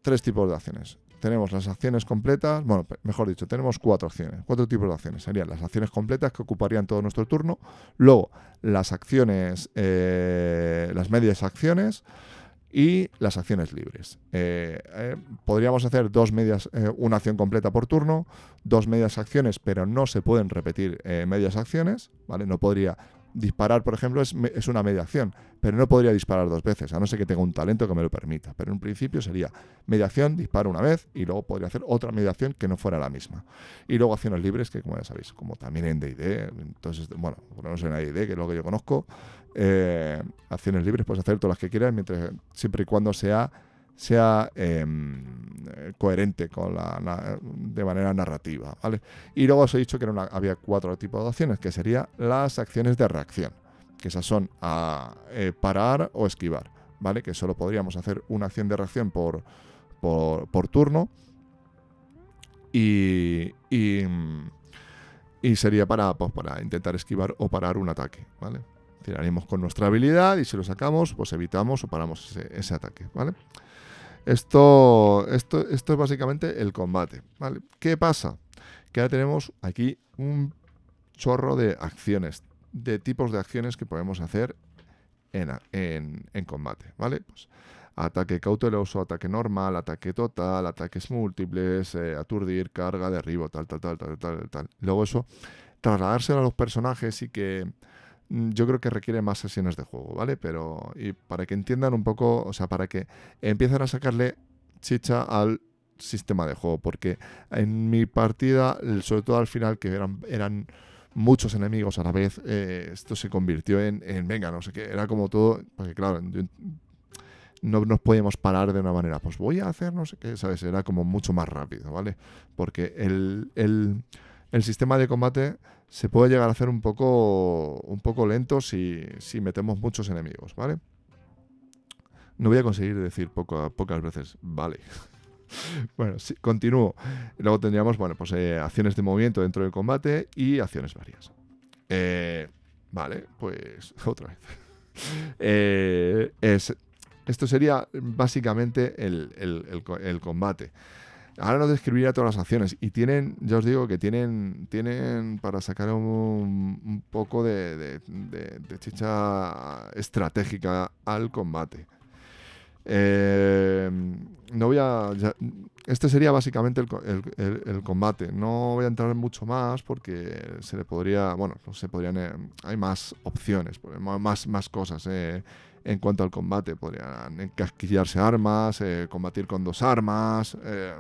tres tipos de acciones tenemos las acciones completas, bueno, mejor dicho, tenemos cuatro acciones, cuatro tipos de acciones. Serían las acciones completas que ocuparían todo nuestro turno, luego las acciones, eh, las medias acciones y las acciones libres. Eh, eh, podríamos hacer dos medias, una acción completa por turno, dos medias acciones, pero no se pueden repetir medias acciones, ¿vale? No podría Disparar, por ejemplo, es, es, una mediación, pero no podría disparar dos veces, a no ser que tenga un talento que me lo permita. Pero en principio sería mediación, disparo una vez y luego podría hacer otra mediación que no fuera la misma. Y luego acciones libres, que como ya sabéis, como también en DD, entonces, bueno, no sé en DD, que es lo que yo conozco, eh, acciones libres puedes hacer todas las que quieras, mientras, siempre y cuando sea sea em, coherente con la, de manera narrativa. ¿vale? Y luego os he dicho que había cuatro tipos de acciones, que serían las acciones de reacción, que esas son eh, parar o esquivar, ¿vale? que solo podríamos hacer una acción de reacción por, por, turno y, y, sería para, pues, para intentar esquivar o parar un ataque. ¿vale? Tiraríamos con nuestra habilidad y si lo sacamos, pues evitamos o paramos ese, ese ataque. ¿vale? Esto, esto, esto es básicamente el combate. ¿vale? ¿Qué pasa? Que ahora tenemos aquí un chorro de acciones, de tipos de acciones que podemos hacer en, en, combate. ¿vale? Pues, ataque cauteloso, ataque normal, ataque total, ataques múltiples, eh, aturdir, carga, derribo, tal, tal, tal, tal, tal, tal. Luego eso, trasladárselo a los personajes y que yo creo que requiere más sesiones de juego, ¿vale? Pero y para que entiendan un poco, o sea, para que empiecen a sacarle chicha al sistema de juego, porque en mi partida, sobre todo al final, que eran, muchos enemigos a la vez, eh, esto se convirtió en, venga, no sé qué, era como todo, porque claro, no nos podíamos parar de una manera, pues voy a hacer no sé qué, ¿sabes? Era como mucho más rápido, ¿vale? Porque el, el sistema de combate se puede llegar a hacer un poco, un poco lento si, metemos muchos enemigos, ¿vale? No voy a conseguir decir pocas veces, vale. [LAUGHS] bueno, sí, continúo. Luego tendríamos, bueno, pues eh, acciones de movimiento dentro del combate y acciones varias. Eh, vale, pues [LAUGHS] otra vez. Eh, esto sería básicamente el, el combate. Ahora no describiría todas las acciones. Y tienen, ya os digo que tienen, tienen para sacar un, poco de, chicha estratégica al combate. Eh, no voy a. este sería básicamente el, combate. No voy a entrar mucho más porque se le podría. Bueno, se podrían. Eh, hay más opciones, más, más cosas. Eh, en cuanto al combate. Podrían encasquillarse armas, eh, combatir con dos armas. Eh,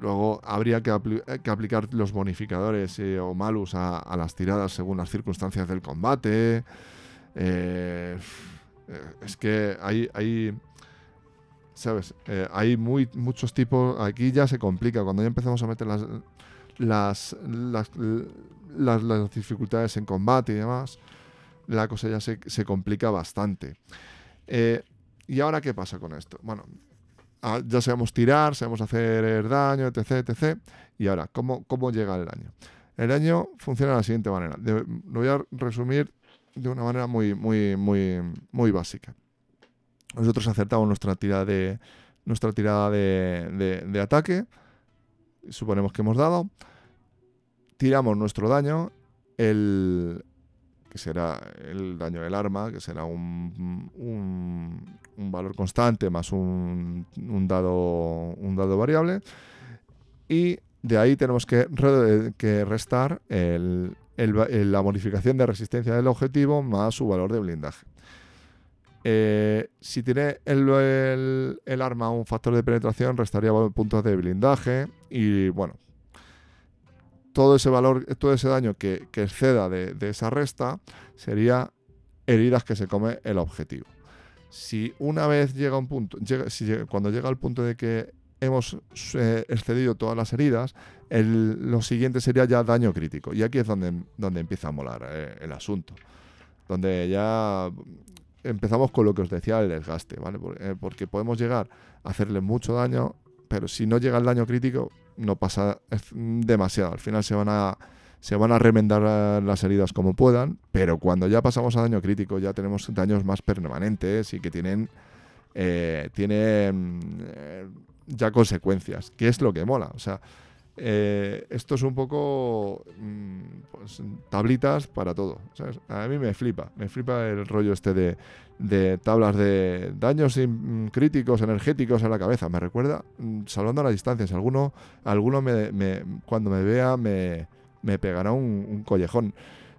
luego habría que, aplicar los bonificadores eh, o malus a, las tiradas según las circunstancias del combate. es que hay, hay ¿sabes? hay muy, muchos tipos. Aquí ya se complica. Cuando ya empezamos a meter las, las, las, las dificultades en combate y demás la cosa ya se, complica bastante. Eh, ¿Y ahora qué pasa con esto? Bueno, ah, ya sabemos tirar, sabemos hacer daño, etc, etc. Y ahora, ¿cómo, cómo llega el daño? El daño funciona de la siguiente manera. lo voy a resumir de una manera muy, muy, muy, muy básica. Nosotros acertamos nuestra tirada de, nuestra tirada de, de ataque. Suponemos que hemos dado. Tiramos nuestro daño. El, que será el daño del arma, que será un, un, valor constante más un, dado, un dado variable. Y de ahí tenemos que, que restar el, la modificación de resistencia del objetivo más su valor de blindaje. Eh, si tiene el, el, arma un factor de penetración, restaría puntos de blindaje. Y bueno, todo ese valor, todo ese daño que, exceda de, esa resta sería heridas que se come el objetivo. Si una vez llega un punto, cuando llega al punto de que hemos eh, excedido todas las heridas, lo siguiente sería ya daño crítico. Y aquí es donde, donde empieza a molar eh, el asunto. Donde ya empezamos con lo que os decía, el desgaste, ¿vale? Eh, porque podemos llegar a hacerle mucho daño, pero si no llega el daño crítico, no pasa demasiado. Al final se van a se van a remendar las heridas como puedan, pero cuando ya pasamos a daño crítico ya tenemos daños más permanentes y que tienen, eh, tienen eh, ya consecuencias, que es lo que mola. O sea, eh, esto es un poco mm, pues, tablitas para todo. A mí me flipa, me flipa el rollo este de, tablas de daños críticos energéticos en la cabeza. Me recuerda, mm, salvando a las distancias, alguno, alguno me, cuando me vea me, pegará un collejón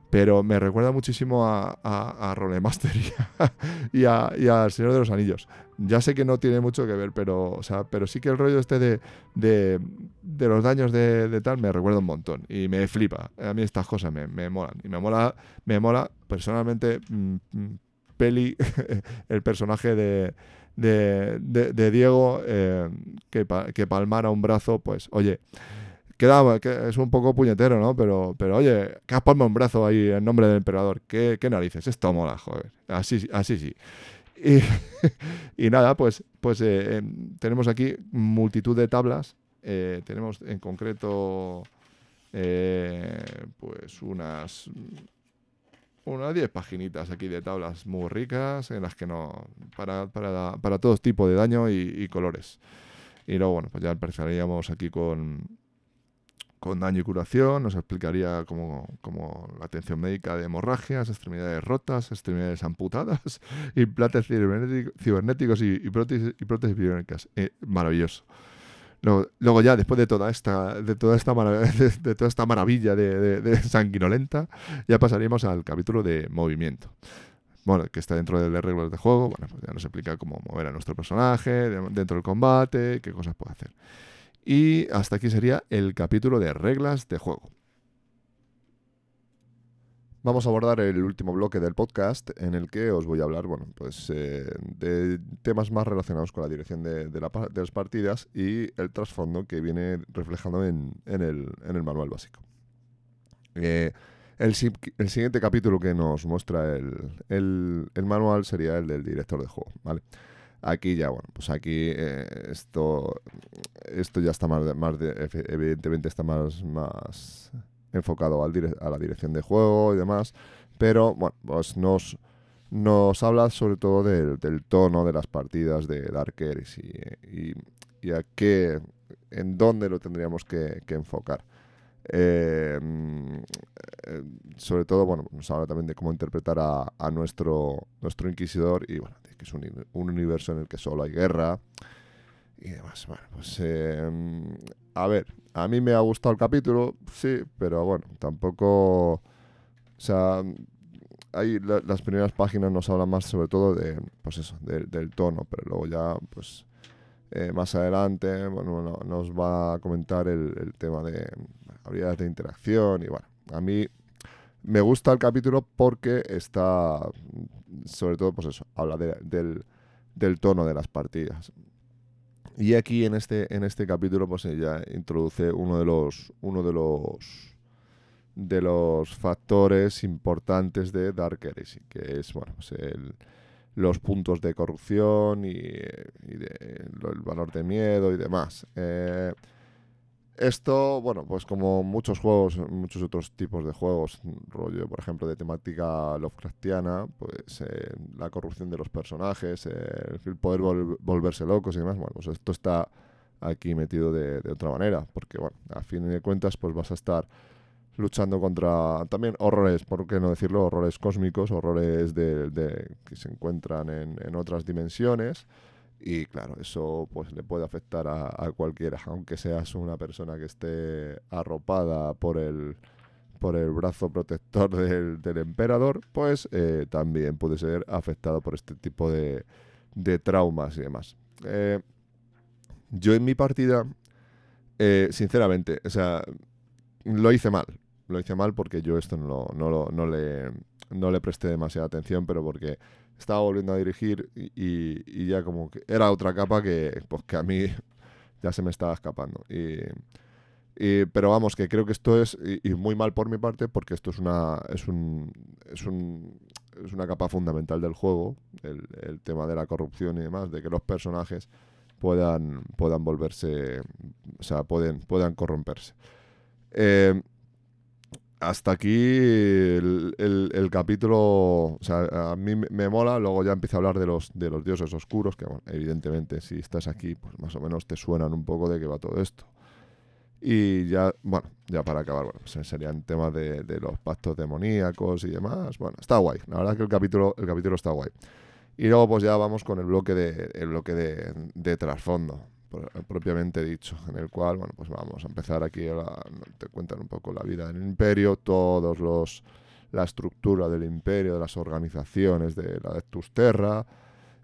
pero me recuerda muchísimo a, a, a Rolemaster [LAUGHS] y, a, y, al Señor de los Anillos. Ya sé que no tiene mucho que ver, pero, o sea, pero sí que el rollo este de, de, de los daños de, de, tal me recuerda un montón y me flipa. A mí estas cosas me, me molan. Y me mola, me mola personalmente mm, mm, Peli, [LAUGHS] el personaje de, de, de Diego, eh, que, que palmara un brazo, pues oye queda, que es un poco puñetero, ¿no? Pero, pero oye, que has un brazo ahí en nombre del emperador. ¿Qué, qué narices? Esto mola, joder. Así, así sí. Y, [LAUGHS] y nada, pues, pues eh, em, tenemos aquí multitud de tablas. Eh, tenemos en concreto eh, pues unas unas 10 paginitas aquí de tablas muy ricas en las que no para, para, para todo tipo de daño y, y colores. Y luego, bueno, pues ya empezaríamos aquí con, con daño y curación, nos explicaría como, la atención médica de hemorragias, extremidades rotas, extremidades amputadas, [LAUGHS] implantes cibernéticos y, y, prótesis, y prótesis biónicas. Eh, maravilloso. Luego, ya, después de toda esta, de toda esta, [LAUGHS] de, toda esta maravilla de, [LAUGHS] sanguinolenta, ya pasaríamos al capítulo de movimiento. Bueno, que está dentro de las reglas de juego. Bueno, pues ya nos explica cómo mover a nuestro personaje dentro del combate, qué cosas puede hacer. Y hasta aquí sería el capítulo de reglas de juego. Vamos a abordar el último bloque del podcast en el que os voy a hablar, bueno, pues eh, de temas más relacionados con la dirección de, las partidas y el trasfondo que viene reflejado en, el, manual básico. Eh, el, siguiente capítulo que nos muestra el, manual sería el del director de juego, ¿vale? Aquí ya, bueno, pues aquí eh, esto, esto ya está más, más evidentemente está más, más enfocado al a la dirección de juego y demás, pero bueno, pues nos, nos habla sobre todo del, tono de las partidas de Dark y, a qué, en dónde lo tendríamos que, enfocar. Eh, sobre todo, bueno, nos habla también de cómo interpretar a, nuestro, nuestro inquisidor y bueno, que es un, universo en el que solo hay guerra y demás. Bueno, pues eh, a ver, a mí me ha gustado el capítulo, sí, pero bueno, tampoco, o sea, ahí las primeras páginas nos hablan más sobre todo de, pues eso, del tono, pero luego ya, pues eh, más adelante, bueno, nos va a comentar el, tema de habilidades de interacción y bueno, a mí me gusta el capítulo porque está, sobre todo, pues eso, habla del, del tono de las partidas. Y aquí en este, en este capítulo, pues ella introduce uno de los, uno de los de los factores importantes de Dark Heresy, que es bueno, pues los puntos de corrupción y, el valor de miedo y demás. Eh, esto, bueno, pues como muchos juegos, muchos otros tipos de juegos, rollo, por ejemplo, de temática Lovecraftiana, pues eh, la corrupción de los personajes, el poder volverse locos y demás, bueno, pues esto está aquí metido de, otra manera, porque, bueno, a fin de cuentas, pues vas a estar luchando contra también horrores, por qué no decirlo, horrores cósmicos, horrores de, que se encuentran en, en otras dimensiones, y claro, eso pues le puede afectar a, cualquiera, aunque seas una persona que esté arropada por el, por el brazo protector [LAUGHS] del, del emperador, pues eh, también puede ser afectado por este tipo de, de traumas y demás. Eh, yo en mi partida, eh, sinceramente, o sea, lo hice mal. Lo hice mal porque yo esto no, no, no, le, no le presté demasiada atención, pero porque estaba volviendo a dirigir y, ya como que era otra capa que, pues, que a mí [LAUGHS] ya se me estaba escapando. Y, pero vamos, que creo que esto es, y, muy mal por mi parte, porque esto es una, es un, es un, es una capa fundamental del juego, el, el, tema de la corrupción y demás, de que los personajes puedan, puedan volverse, o sea, pueden, puedan corromperse. Eh, hasta aquí el, capítulo, o sea, a mí me mola, luego ya empiezo a hablar de los, de los dioses oscuros, que bueno, evidentemente si estás aquí, pues más o menos te suenan un poco de qué va todo esto. Y ya, bueno, ya para acabar, bueno, pues serían temas de, los pactos demoníacos y demás. Bueno, está guay, la verdad que el capítulo, el capítulo está guay. Y luego pues ya vamos con el bloque de, el bloque de, de trasfondo propiamente dicho, en el cual, bueno, pues vamos a empezar aquí, a te cuentan un poco la vida del imperio, todos los, la estructura del imperio, de las organizaciones de la de Terra,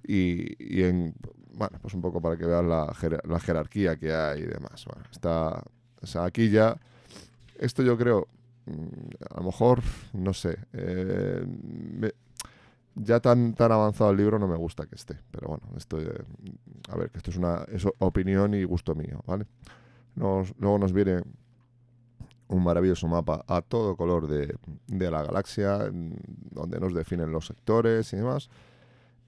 y, y en, bueno, pues un poco para que veas la, la jerarquía que hay y demás. Bueno, está, o sea, aquí ya, esto yo creo, mm, a lo mejor, no sé, eh, ya tan, tan avanzado el libro no me gusta que esté. Pero bueno, esto, eh, a ver, que esto es una opinión y gusto mío, ¿vale? luego nos viene un maravilloso mapa a todo color de, la galaxia, donde nos definen los sectores y demás.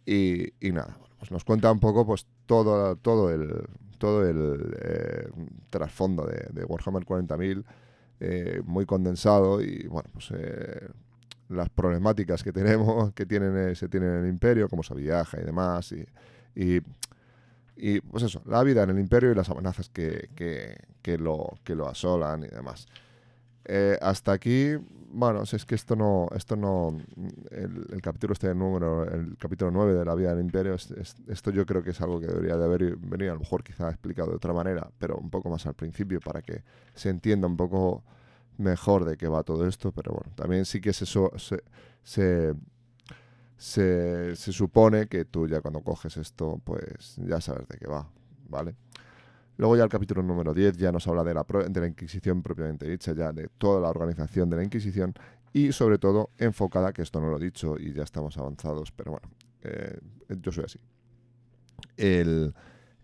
Y, nada, pues nos cuenta un poco pues todo, todo el, todo el eh, trasfondo de, Warhammer 40.000, eh, muy condensado y bueno, pues las problemáticas que tenemos, [LAUGHS] que tienen, eh, se tienen en el imperio, cómo se viaja y demás, y, y, pues eso, la vida en el imperio y las amenazas que, que, lo, que lo asolan y demás. Eh, hasta aquí, bueno, si es que esto no, esto no, el, capítulo este número, el capítulo 9 de la vida del imperio, esto yo creo que es algo que debería de haber venido, a lo mejor quizá explicado de otra manera, pero un poco más al principio para que se entienda un poco mejor de qué va todo esto, pero bueno, también sí que se, se, se, se, supone que tú ya cuando coges esto, pues ya sabes de qué va, ¿vale? Luego ya el capítulo número 10 ya nos habla de la, de la Inquisición propiamente dicha, ya de toda la organización de la Inquisición y sobre todo enfocada, que esto no lo he dicho y ya estamos avanzados, pero bueno, eh, yo soy así. El,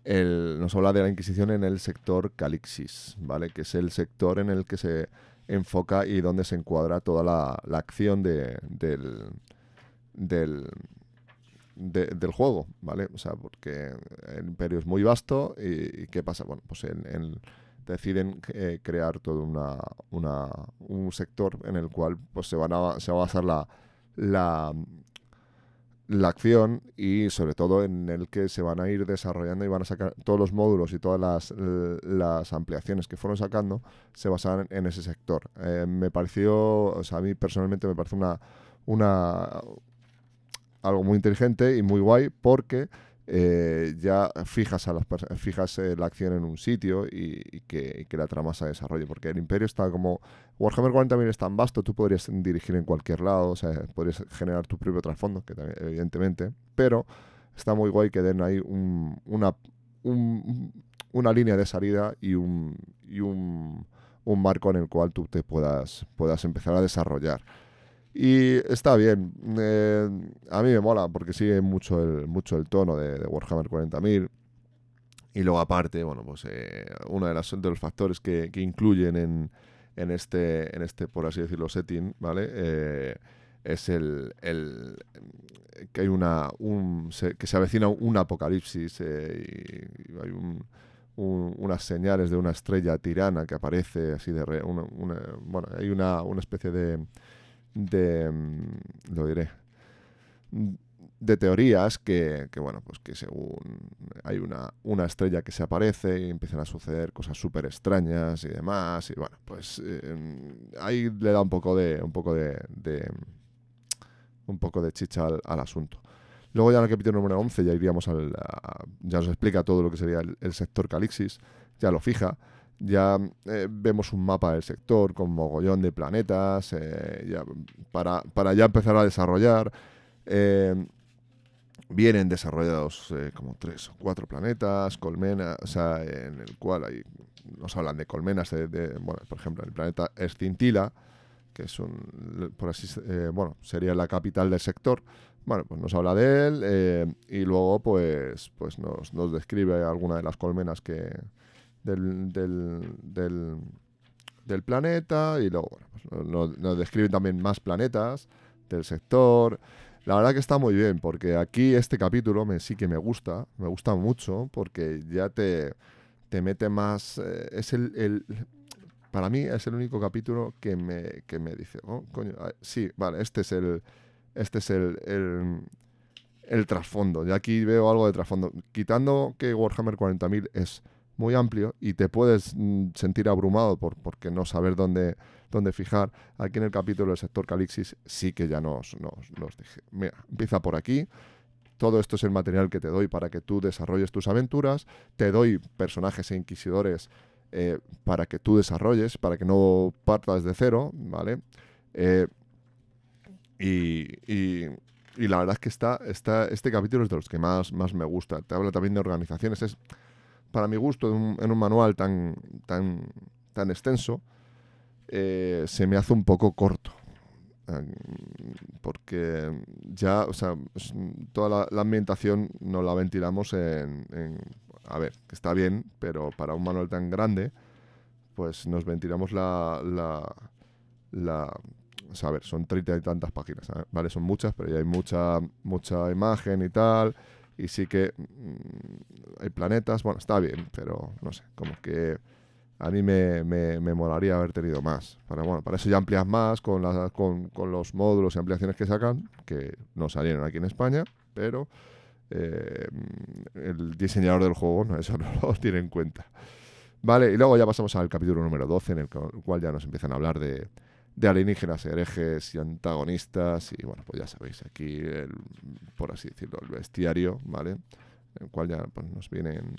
el, nos habla de la Inquisición en el sector Calixis, ¿vale? Que es el sector en el que se enfoca y donde se encuadra toda la, acción de, del, del, del juego, ¿vale? O sea, porque el imperio es muy vasto y, ¿qué pasa? Bueno, pues deciden eh, crear todo una, una, un sector en el cual pues se, van a, se va a basar la, la, la acción y sobre todo en el que se van a ir desarrollando y van a sacar todos los módulos y todas las, ampliaciones que fueron sacando se basan en ese sector. Eh, me pareció, o sea, a mí personalmente me parece una, una algo muy inteligente y muy guay porque eh, ya fijas, a las fijas eh, la acción en un sitio y, que, la trama se desarrolle. Porque el imperio está como... Warhammer 40.000 es tan vasto, tú podrías dirigir en cualquier lado, o sea, podrías generar tu propio trasfondo, que también, evidentemente, pero está muy guay que den ahí una, una línea de salida y un, y un, un marco en el cual tú te puedas, puedas empezar a desarrollar. Y está bien. Eh, a mí me mola porque sigue mucho el, mucho el tono de, Warhammer 40.000. Y luego aparte, bueno, pues eh, uno de, los factores que, que incluyen en, en, este, en este, por así decirlo, setting, ¿vale? Eh, es el, el, que hay una un, que se avecina un apocalipsis y, hay un, unas señales de una estrella tirana que aparece así de una, bueno hay una, una especie de de, mm, lo diré, de teorías que, bueno, pues que según hay una, una, estrella que se aparece y empiezan a suceder cosas súper extrañas y demás, y bueno, pues eh, ahí le da un poco de, un poco de, un poco de chicha al, asunto. Luego ya en el capítulo número 11 ya iríamos al, ya nos explica todo lo que sería el sector Calixis, ya lo fija, ya eh, vemos un mapa del sector con mogollón de planetas eh, para, para, ya empezar a desarrollar. Eh, vienen desarrollados como tres o cuatro planetas, colmenas, o sea, en el cual hay, nos hablan de colmenas, de, bueno, por ejemplo, el planeta Escintila, que es un, por así, bueno, sería la capital del sector. Bueno, pues nos habla de él y luego pues, pues nos, nos describe alguna de las colmenas que, del, del, del, planeta y luego pues, nos, describen también más planetas del sector. La verdad que está muy bien, porque aquí este capítulo me, sí que me gusta, me gusta mucho, porque ya te, te mete más... Eh, es el, el, Para mí es el único capítulo que me, que me dice, oh, ah, sí, vale, este es el... Este es el, el, el trasfondo. Y aquí veo algo de trasfondo. Quitando que Warhammer 40.000 es muy amplio y te puedes mm, sentir abrumado por porque no saber dónde, dónde fijar. Aquí en el capítulo del sector Calixis sí que ya nos, nos, dije, mira, empieza por aquí. Todo esto es el material que te doy para que tú desarrolles tus aventuras. Te doy personajes e inquisidores eh, para que tú desarrolles, para que no partas de cero, ¿vale? Eh, y, y, la verdad es que está, está, este capítulo es de los que más, más me gusta. Te habla también de organizaciones. Es, para mi gusto, en un, manual tan, tan, tan extenso, eh, se me hace un poco corto. Porque ya, o sea, toda la, ambientación no la ventilamos en, A ver, está bien, pero para un manual tan grande, pues nos ventilamos la. la, la o sea, a ver, son treinta y tantas páginas, ¿vale? Son muchas, pero ya hay mucha, mucha imagen y tal y sí que mm, hay planetas, bueno, está bien, pero no sé, como que a mí me, me, molaría haber tenido más. Para, bueno, para eso ya amplias más con, con, los módulos y ampliaciones que sacan, que no salieron aquí en España, pero eh, el diseñador del juego no, eso [LAUGHS] no lo tiene en cuenta. Vale, y luego ya pasamos al capítulo número 12, en el cual ya nos empiezan a hablar de, de alienígenas, herejes y antagonistas. Y bueno, pues ya sabéis, aquí, el, por así decirlo, el bestiario, ¿vale? En el cual ya pues, nos vienen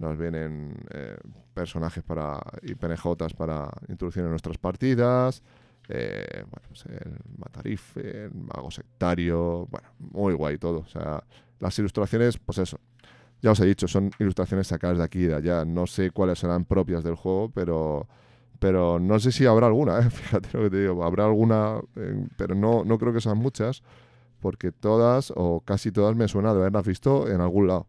nos vienen eh, personajes para y PNJs para introducir en nuestras partidas. Eh, bueno, pues el Matarife, el Mago Sectario, bueno, muy guay todo. O sea, las ilustraciones, pues eso. Ya os he dicho, son ilustraciones sacadas de aquí y de allá. No sé cuáles serán propias del juego, pero pero no sé si habrá alguna, ¿eh? [LAUGHS] fíjate lo que te digo, habrá alguna, eh, pero no, no creo que sean muchas, porque todas o casi todas me suena de haberlas visto en algún lado.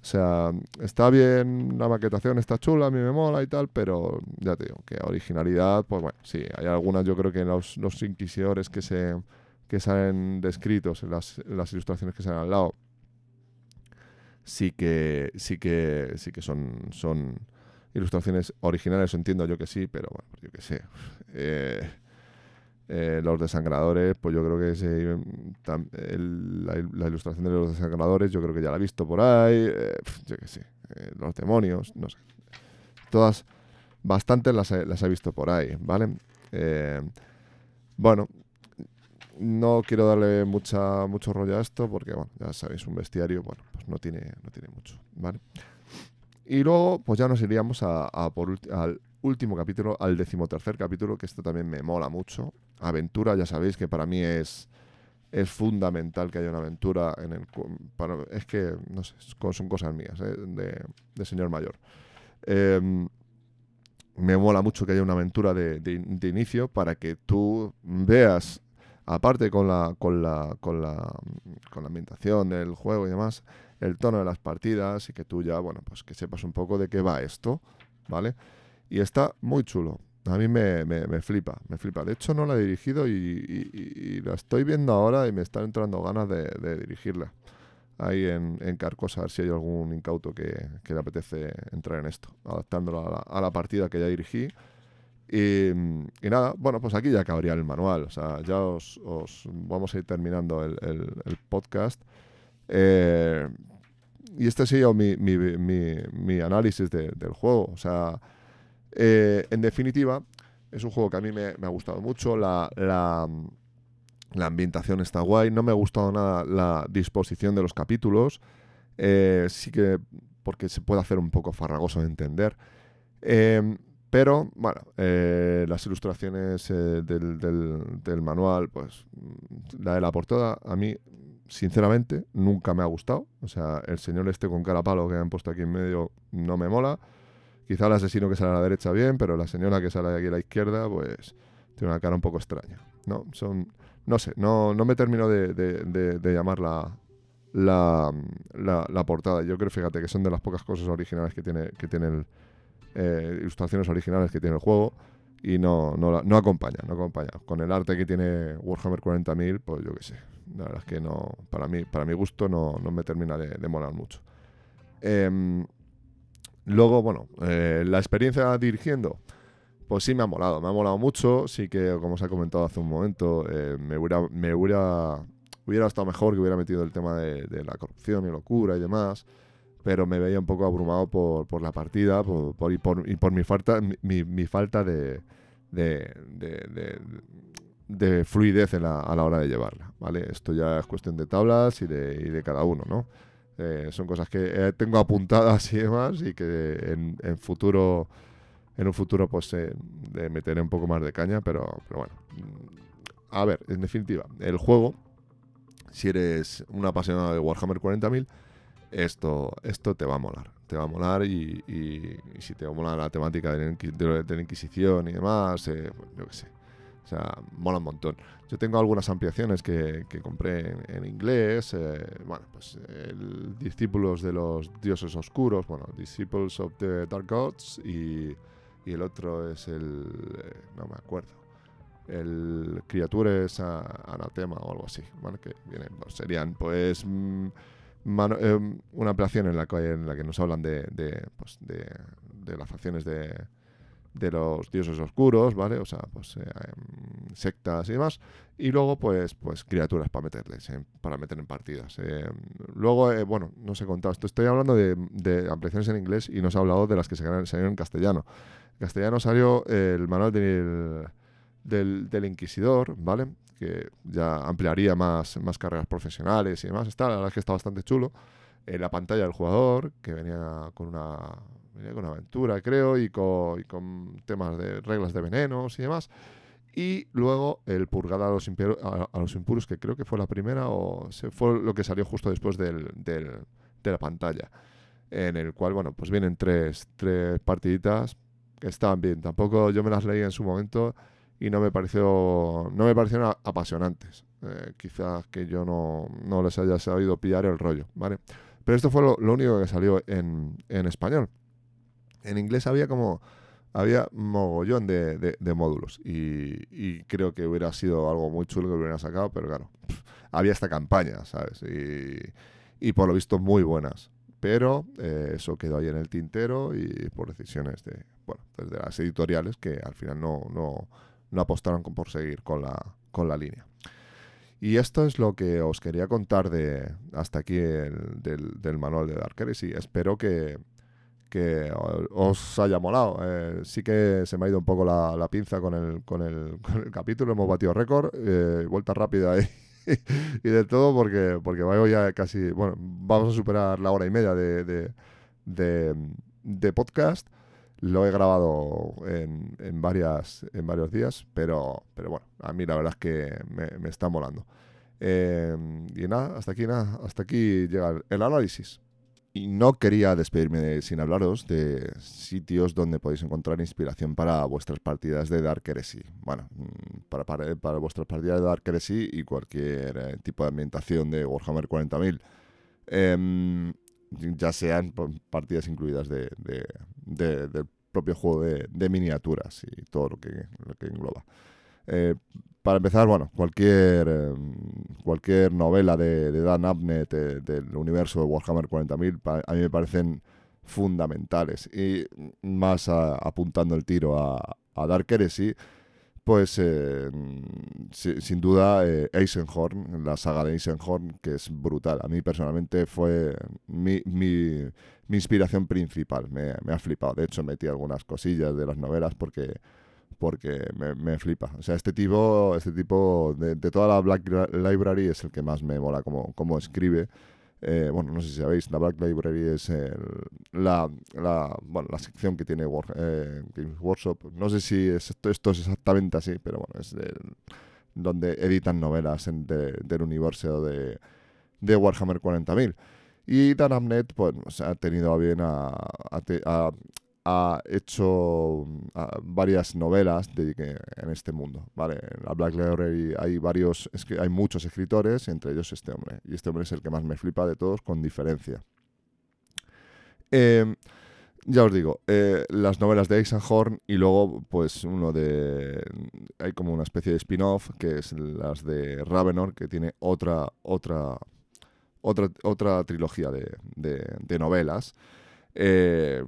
O sea, está bien, la maquetación está chula, a mí me mola y tal, pero ya te digo, que originalidad, pues bueno, sí, hay algunas, yo creo que los, los inquisidores que se que salen descritos en las, las ilustraciones que salen al lado, sí que, sí que, sí que son, son, ilustraciones originales, entiendo yo que sí, pero bueno, yo que sé. Eh, Eh, los desangradores, pues yo creo que la, ilustración de los desangradores, yo creo que ya la he visto por ahí. Eh, yo qué sé, eh, los demonios, no sé. Todas, bastantes las las he visto por ahí, ¿vale? bueno, no quiero darle mucha, mucho rollo a esto porque, bueno, ya sabéis, un bestiario, bueno, pues no tiene, no tiene mucho, ¿vale? Y luego, pues ya nos iríamos a, por al último capítulo, al decimotercer capítulo, que esto también me mola mucho. Aventura, ya sabéis que para mí es, es fundamental que haya una aventura en el... Para, es que, no sé, son cosas mías, ¿eh? de, señor mayor. Em, me mola mucho que haya una aventura de, de, inicio para que tú veas aparte con la, con la, con la, con la ambientación del juego y demás, el tono de las partidas y que tú ya, bueno, pues que sepas un poco de qué va esto, ¿vale? Y está muy chulo. A mí me, me, flipa, me flipa. De hecho, no la he dirigido y, la estoy viendo ahora y me están entrando ganas de, dirigirla. Ahí en, en Carcosa, a ver si hay algún incauto que, le apetece entrar en esto, adaptándolo a la, partida que ya dirigí y, nada, bueno, pues aquí ya acabaría el manual. O sea, ya os, vamos a ir terminando el, podcast. Eh, y este ha sido mi, mi, análisis del juego. O sea, eh, en definitiva, es un juego que a mí me, ha gustado mucho. La, la, ambientación está guay. No me ha gustado nada la disposición de los capítulos. Eh, sí que porque se puede hacer un poco farragoso de entender. Pero, bueno, las ilustraciones eh, del, manual, pues la de la portada, a mí, sinceramente, nunca me ha gustado. O sea, el señor este con cara palo que han puesto aquí en medio no me mola. Quizá el asesino que sale a la derecha bien, pero la señora que sale aquí a la izquierda, pues tiene una cara un poco extraña. No, son, no sé, no, no me termino de, de, llamar la, la, la, portada. Yo creo, fíjate, que son de las pocas cosas originales que tiene, que tiene el eh, ilustraciones originales que tiene el juego y no, no, no, acompaña, no acompaña. Con el arte que tiene Warhammer 40.000, pues yo qué sé. La verdad es que no, para mí, para mi gusto no, no me termina de, molar mucho. Em, luego, bueno, eh, la experiencia dirigiendo, pues sí me ha molado, me ha molado mucho. Sí que, como os he comentado hace un momento, eh, me hubiera, me hubiera, hubiera estado mejor que hubiera metido el tema de, la corrupción y locura y demás pero me veía un poco abrumado por, por la partida por, y, por, y por mi falta, mi, mi falta de, de, fluidez en la, a la hora de llevarla. ¿vale? Esto ya es cuestión de tablas y de, y de cada uno. ¿no? Eh, son cosas que eh, tengo apuntadas y demás y que en, en futuro en un futuro pues eh, meteré un poco más de caña, pero, bueno. A ver, en definitiva, el juego, si eres un apasionado de Warhammer 40.000, esto, esto te va a molar. Te va a molar y, si te mola la temática de, la Inquisición y demás, eh, yo qué sé. O sea, mola un montón. Yo tengo algunas ampliaciones que, compré en, inglés. Eh, bueno, pues el Discípulos de los Dioses Oscuros, bueno, Disciples of the Dark Gods y, el otro es el... Eh, no me acuerdo. El Criatures Anatema o algo así, ¿vale? Que vienen, pues serían pues... Mm, Em, una ampliación en la, que, en la que nos hablan de, de, pues de, de las facciones de, de los dioses oscuros, ¿vale? O sea, pues eh, sectas y demás. Y luego, pues, pues criaturas para meterles, para meter en partidas. Em, luego, eh, bueno, no sé contado esto. Estoy hablando de, de, ampliaciones en inglés y nos ha hablado de las que se salieron en castellano. En castellano salió el manual del, del, Inquisidor, ¿vale? que ya ampliaría más, más carreras profesionales y demás. Está, la verdad es que está bastante chulo. Eh, la pantalla del jugador, que venía con una, con aventura, creo, y con, temas de reglas de venenos y demás. Y luego el purgar a los, a, los impuros, que creo que fue la primera, o fue lo que salió justo después del, de la pantalla. En el cual, bueno, pues vienen tres, tres partiditas que estaban bien. Tampoco yo me las leí en su momento y no me pareció no me parecieron apasionantes. Eh, quizás que yo no, no, les haya sabido pillar el rollo, ¿vale? Pero esto fue lo, único que salió en, en, español. En inglés había como había mogollón de, de, módulos y, creo que hubiera sido algo muy chulo que hubiera sacado, pero claro, había esta campaña, ¿sabes? Y, y, por lo visto muy buenas. Pero eh, eso quedó ahí en el tintero y por decisiones de, bueno, desde las editoriales que al final no, no, no apostaron por seguir con la, con la línea. Y esto es lo que os quería contar de hasta aquí del, manual de Dark Heresy. Espero que, que os haya molado. Eh, sí que se me ha ido un poco la, pinza con el, [LAUGHS] con, el, capítulo, hemos batido récord, eh, vuelta rápida y, [LAUGHS] y de todo porque, porque ya casi, bueno, vamos a superar la hora y media de, de, podcast. Lo he grabado en, en, varias, en varios días, pero, pero bueno, a mí la verdad es que me, está molando. Eh, y nada, hasta aquí nada, hasta aquí llega el análisis. Y no quería despedirme sin hablaros de sitios donde podéis encontrar inspiración para vuestras partidas de Dark Heresy. Bueno, mm, para, para, vuestras partidas de Dark Heresy y cualquier eh, tipo de ambientación de Warhammer 40.000. Em, ya sean partidas incluidas de, del propio juego de, miniaturas y todo lo que, lo que engloba. Eh, para empezar, bueno, cualquier, em, cualquier novela de, Dan Abnett del universo de Warhammer 40.000 a mí me parecen fundamentales. Y más apuntando el tiro a, Dark Heresy, pues eh, sin duda eh, Eisenhorn, la saga de Eisenhorn, que es brutal. A mí personalmente fue mi, mi, inspiración principal. Me, me, ha flipado. De hecho, metí algunas cosillas de las novelas porque porque me, flipa. O sea, este tipo, este tipo de, toda la Black Library es el que más me mola como, como escribe. Eh, bueno, no sé si sabéis, la Black Library es la, la, bueno, la sección que tiene eh, Games Workshop. No sé si esto, esto, es exactamente así, pero bueno, es donde editan novelas del universo de, de Warhammer 40.000. Y Dan Abnett pues, ha tenido a bien a, ha hecho mm, varias novelas de, en este mundo. ¿vale? En la Black Library hay, varios, es que hay muchos escritores, entre ellos este hombre. Y este hombre es el que más me flipa de todos, con diferencia. Em, ya os digo, eh, las novelas de Eisenhorn y luego, pues, uno de. Hay como una especie de spin-off que es las de Ravenor, que tiene otra, otra, otra, otra trilogía de novelas. Eh,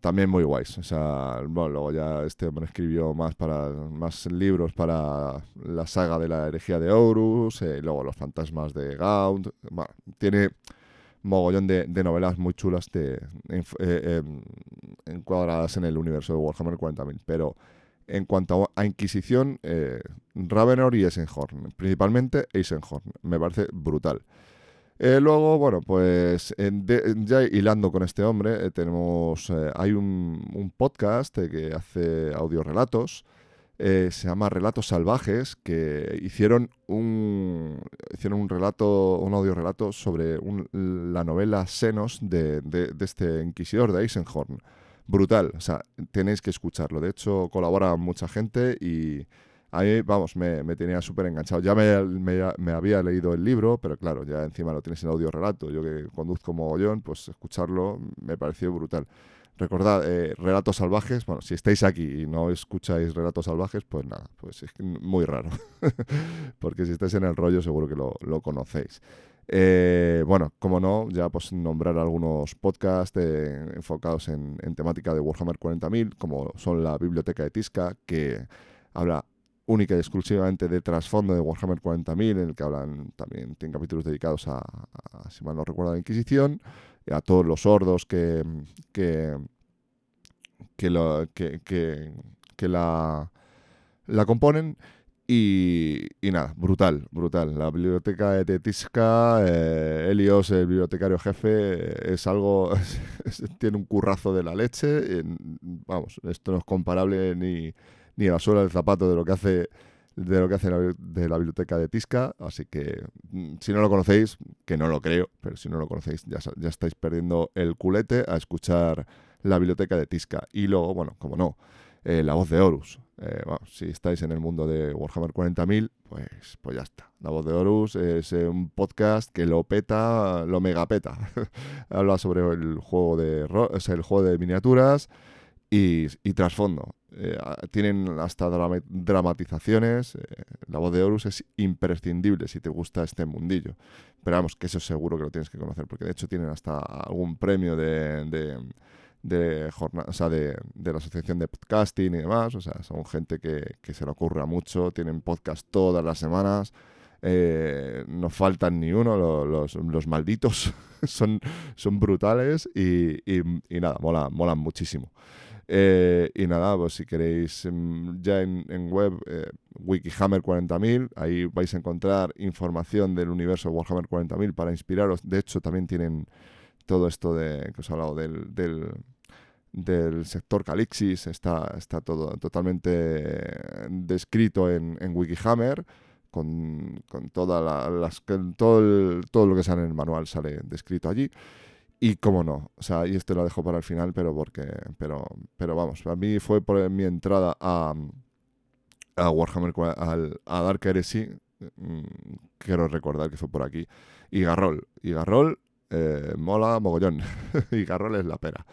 también muy guays. O sea, luego ya este hombre escribió más para más libros para la saga de la herejía de Horus, eh, luego los fantasmas de Gaunt. tiene mogollón de, novelas muy chulas de, eh, em, encuadradas en el universo de Warhammer 40.000. Pero en cuanto a Inquisición, Ravenor y Eisenhorn, principalmente Eisenhorn, me parece brutal. Eh, luego, bueno, pues ya hilando con este hombre, eh, tenemos, eh, hay un, podcast que hace audiorelatos, se llama Relatos Salvajes, que hicieron un, hicieron un relato, un audiorelato sobre la novela Senos de, de, de este inquisidor de Eisenhorn. Brutal, o sea, tenéis que escucharlo. De hecho, colabora mucha gente y Ahí, vamos, me, tenía súper enganchado. Ya me, había leído el libro, pero claro, ya encima lo tienes en audio relato. Yo que conduzco mogollón, pues escucharlo me pareció brutal. Recordad, eh, Relatos Salvajes, bueno, si estáis aquí y no escucháis Relatos Salvajes, pues nada, pues es muy raro. [LAUGHS] Porque si estáis en el rollo seguro que lo, conocéis. Eh, bueno, como no, ya pues nombrar algunos podcasts eh, enfocados en, en, temática de Warhammer 40.000, como son la Biblioteca de Tisca, que habla única y exclusivamente de trasfondo de Warhammer 40.000, en el que hablan también, tienen capítulos dedicados a, si mal no recuerdo, a la Inquisición, y a todos los sordos que, que, que, lo, que, la, la componen. Y, y, nada, brutal, brutal. La biblioteca de Tisca, eh, Helios, el bibliotecario jefe, es algo, [LAUGHS] tiene un currazo de la leche. vamos, esto no es comparable ni, ni la suela del zapato de lo que hace de lo que hace la, de la biblioteca de Tisca, así que mm, si no lo conocéis, que no lo creo, pero si no lo conocéis ya, ya estáis perdiendo el culete a escuchar la biblioteca de Tisca. Y luego, bueno, como no, eh, la voz de Horus. Eh, si estáis en el mundo de Warhammer 40.000, pues, pues ya está. La voz de Horus es eh, un podcast que lo peta, lo megapeta. [LAUGHS] Habla sobre el juego de, el juego de miniaturas y, y trasfondo. Eh, tienen hasta dramatizaciones. Eh, la voz de Horus es imprescindible si te gusta este mundillo. Pero vamos, que eso seguro que lo tienes que conocer, porque de hecho tienen hasta algún premio de, de, o sea, de, de, la Asociación de Podcasting y demás. O sea, son gente que, que se le ocurre mucho, tienen podcast todas las semanas. Eh, no faltan ni uno, los, los, malditos [LAUGHS] son, son brutales y, y, nada, mola, molan muchísimo. Eh, y nada, pues si queréis mm, ya en, en web, eh, Wikihammer 40.000, ahí vais a encontrar información del universo Warhammer 40.000 para inspiraros. De hecho, también tienen todo esto de que os he hablado del, del, del sector Calixis, está, está todo totalmente descrito en, en Wikihammer. Con, con toda las, todo, todo lo que sale en el manual sale descrito allí. Y cómo no, o sea, y esto lo dejo para el final, pero porque, pero, pero vamos, a mí fue por mi entrada a, a Warhammer, al, a Dark Heresy, mm, quiero recordar que fue por aquí, y Garrol, y Garrol eh, mola mogollón. [LAUGHS] y Garrol es la pera.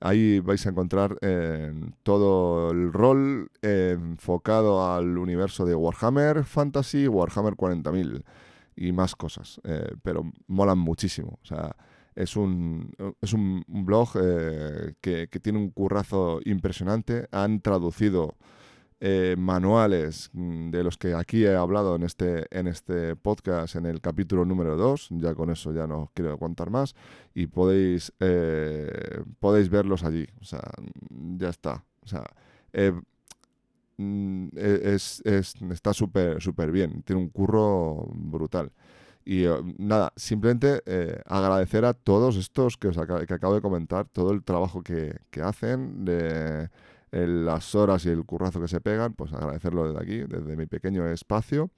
Ahí vais a encontrar eh, todo el rol enfocado al universo de Warhammer Fantasy, Warhammer 40.000 y más cosas. Eh, pero molan muchísimo. O sea, es un, es un, blog que, que, tiene un currazo impresionante. Han traducido eh, manuales mm, de los que aquí he hablado en este, en este podcast en el capítulo número 2, ya con eso ya no quiero contar más, y podéis, eh, podéis verlos allí, o sea, ya está, o sea, eh, mm, e, es, es, está súper súper bien, tiene un curro brutal. Y nada, simplemente agradecer a todos estos que, os que acabo de comentar, todo el trabajo que, que hacen, de las horas y el currazo que se pegan, pues agradecerlo desde aquí, desde mi pequeño espacio.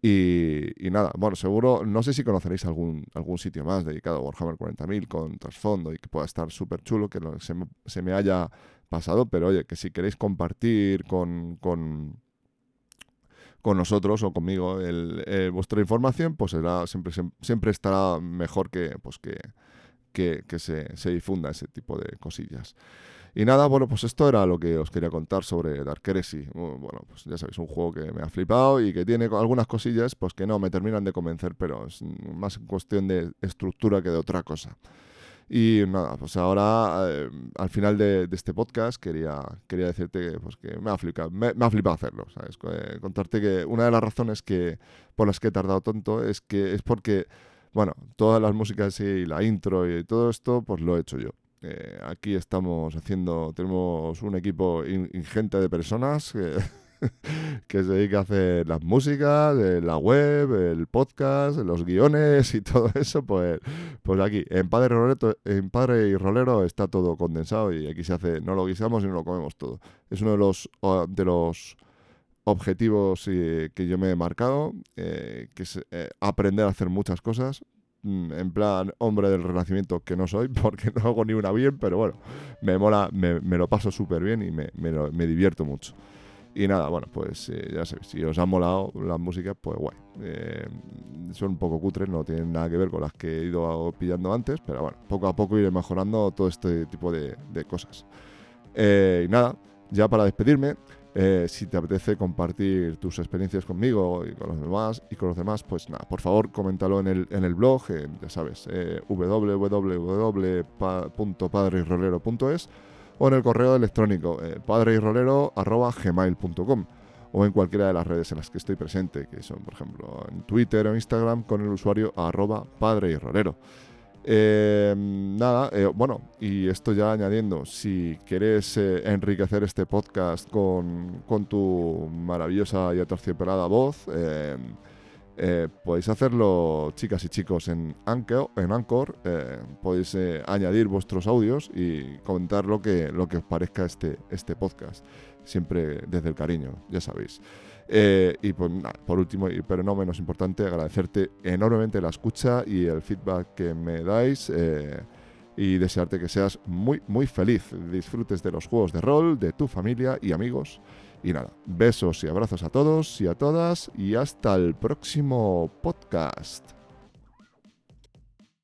Y, nada, bueno, seguro, no sé si conoceréis algún, algún sitio más dedicado a Warhammer 40.000 con trasfondo y que pueda estar súper chulo, que se, me, se, me haya pasado, pero oye, que si queréis compartir con, con, con nosotros o conmigo el, eh, vuestra información, pues será, siempre, siempre estará mejor que, pues que, que, que se, se difunda ese tipo de cosillas. Y nada, bueno, pues esto era lo que os quería contar sobre Dark Heresy. Bueno, pues ya sabéis, un juego que me ha flipado y que tiene algunas cosillas pues que no me terminan de convencer, pero es más cuestión de estructura que de otra cosa. Y nada, pues ahora eh, al final de, este podcast quería, quería decirte que, pues que me, ha flipado, me, ha flipado hacerlo, ¿sabes? Eh, contarte que una de las razones que, por las que he tardado tanto es que es porque, bueno, todas las músicas y la intro y todo esto, pues lo he hecho yo. Eh, aquí estamos haciendo, tenemos un equipo ingente de personas [LAUGHS] [LAUGHS] que, se dedica a hacer las músicas, la web, el podcast, los guiones y [LAUGHS] todo eso. Pues, pues aquí, en Padre, Padre y Rolero está todo condensado y aquí se hace, no lo guisamos y no lo comemos todo. Es uno de los, de los objetivos eh, que yo me he marcado, eh, que es aprender a hacer muchas cosas, Mm, en plan hombre del renacimiento que no soy, [LAUGHS] porque no hago ni una bien, pero bueno, me mola, me, lo paso súper bien y me, divierto mucho. Y nada, bueno, pues eh, ya sabéis, si os han molado las músicas, pues guay. Eh, son un poco cutres, no tienen nada que ver con las que he ido pillando antes, pero bueno, poco a poco iré mejorando todo este tipo de, cosas. Eh, y nada, ya para despedirme, eh, si te apetece compartir tus experiencias conmigo y con los demás, y con los demás pues nada, por favor, coméntalo en el, en el blog, ya sabes, www.padreirolero.es o en el correo electrónico eh, o en cualquiera de las redes en las que estoy presente, que son, por ejemplo, en Twitter o Instagram con el usuario arroba padreirolero. Eh, nada, eh, bueno, y esto ya añadiendo, si quieres eh, enriquecer este podcast con, tu maravillosa y aterciopelada voz, podéis hacerlo, chicas y chicos, en Anchor. En Anchor podéis añadir vuestros audios y comentar lo que, lo que os parezca este, este podcast, siempre desde el cariño, ya sabéis. Eh, y pues, por último, pero no menos importante, agradecerte enormemente la escucha y el feedback que me dais eh, y desearte que seas muy, muy feliz. Disfrutes de los juegos de rol, de tu familia y amigos. Y nada, besos y abrazos a todos y a todas y hasta el próximo podcast.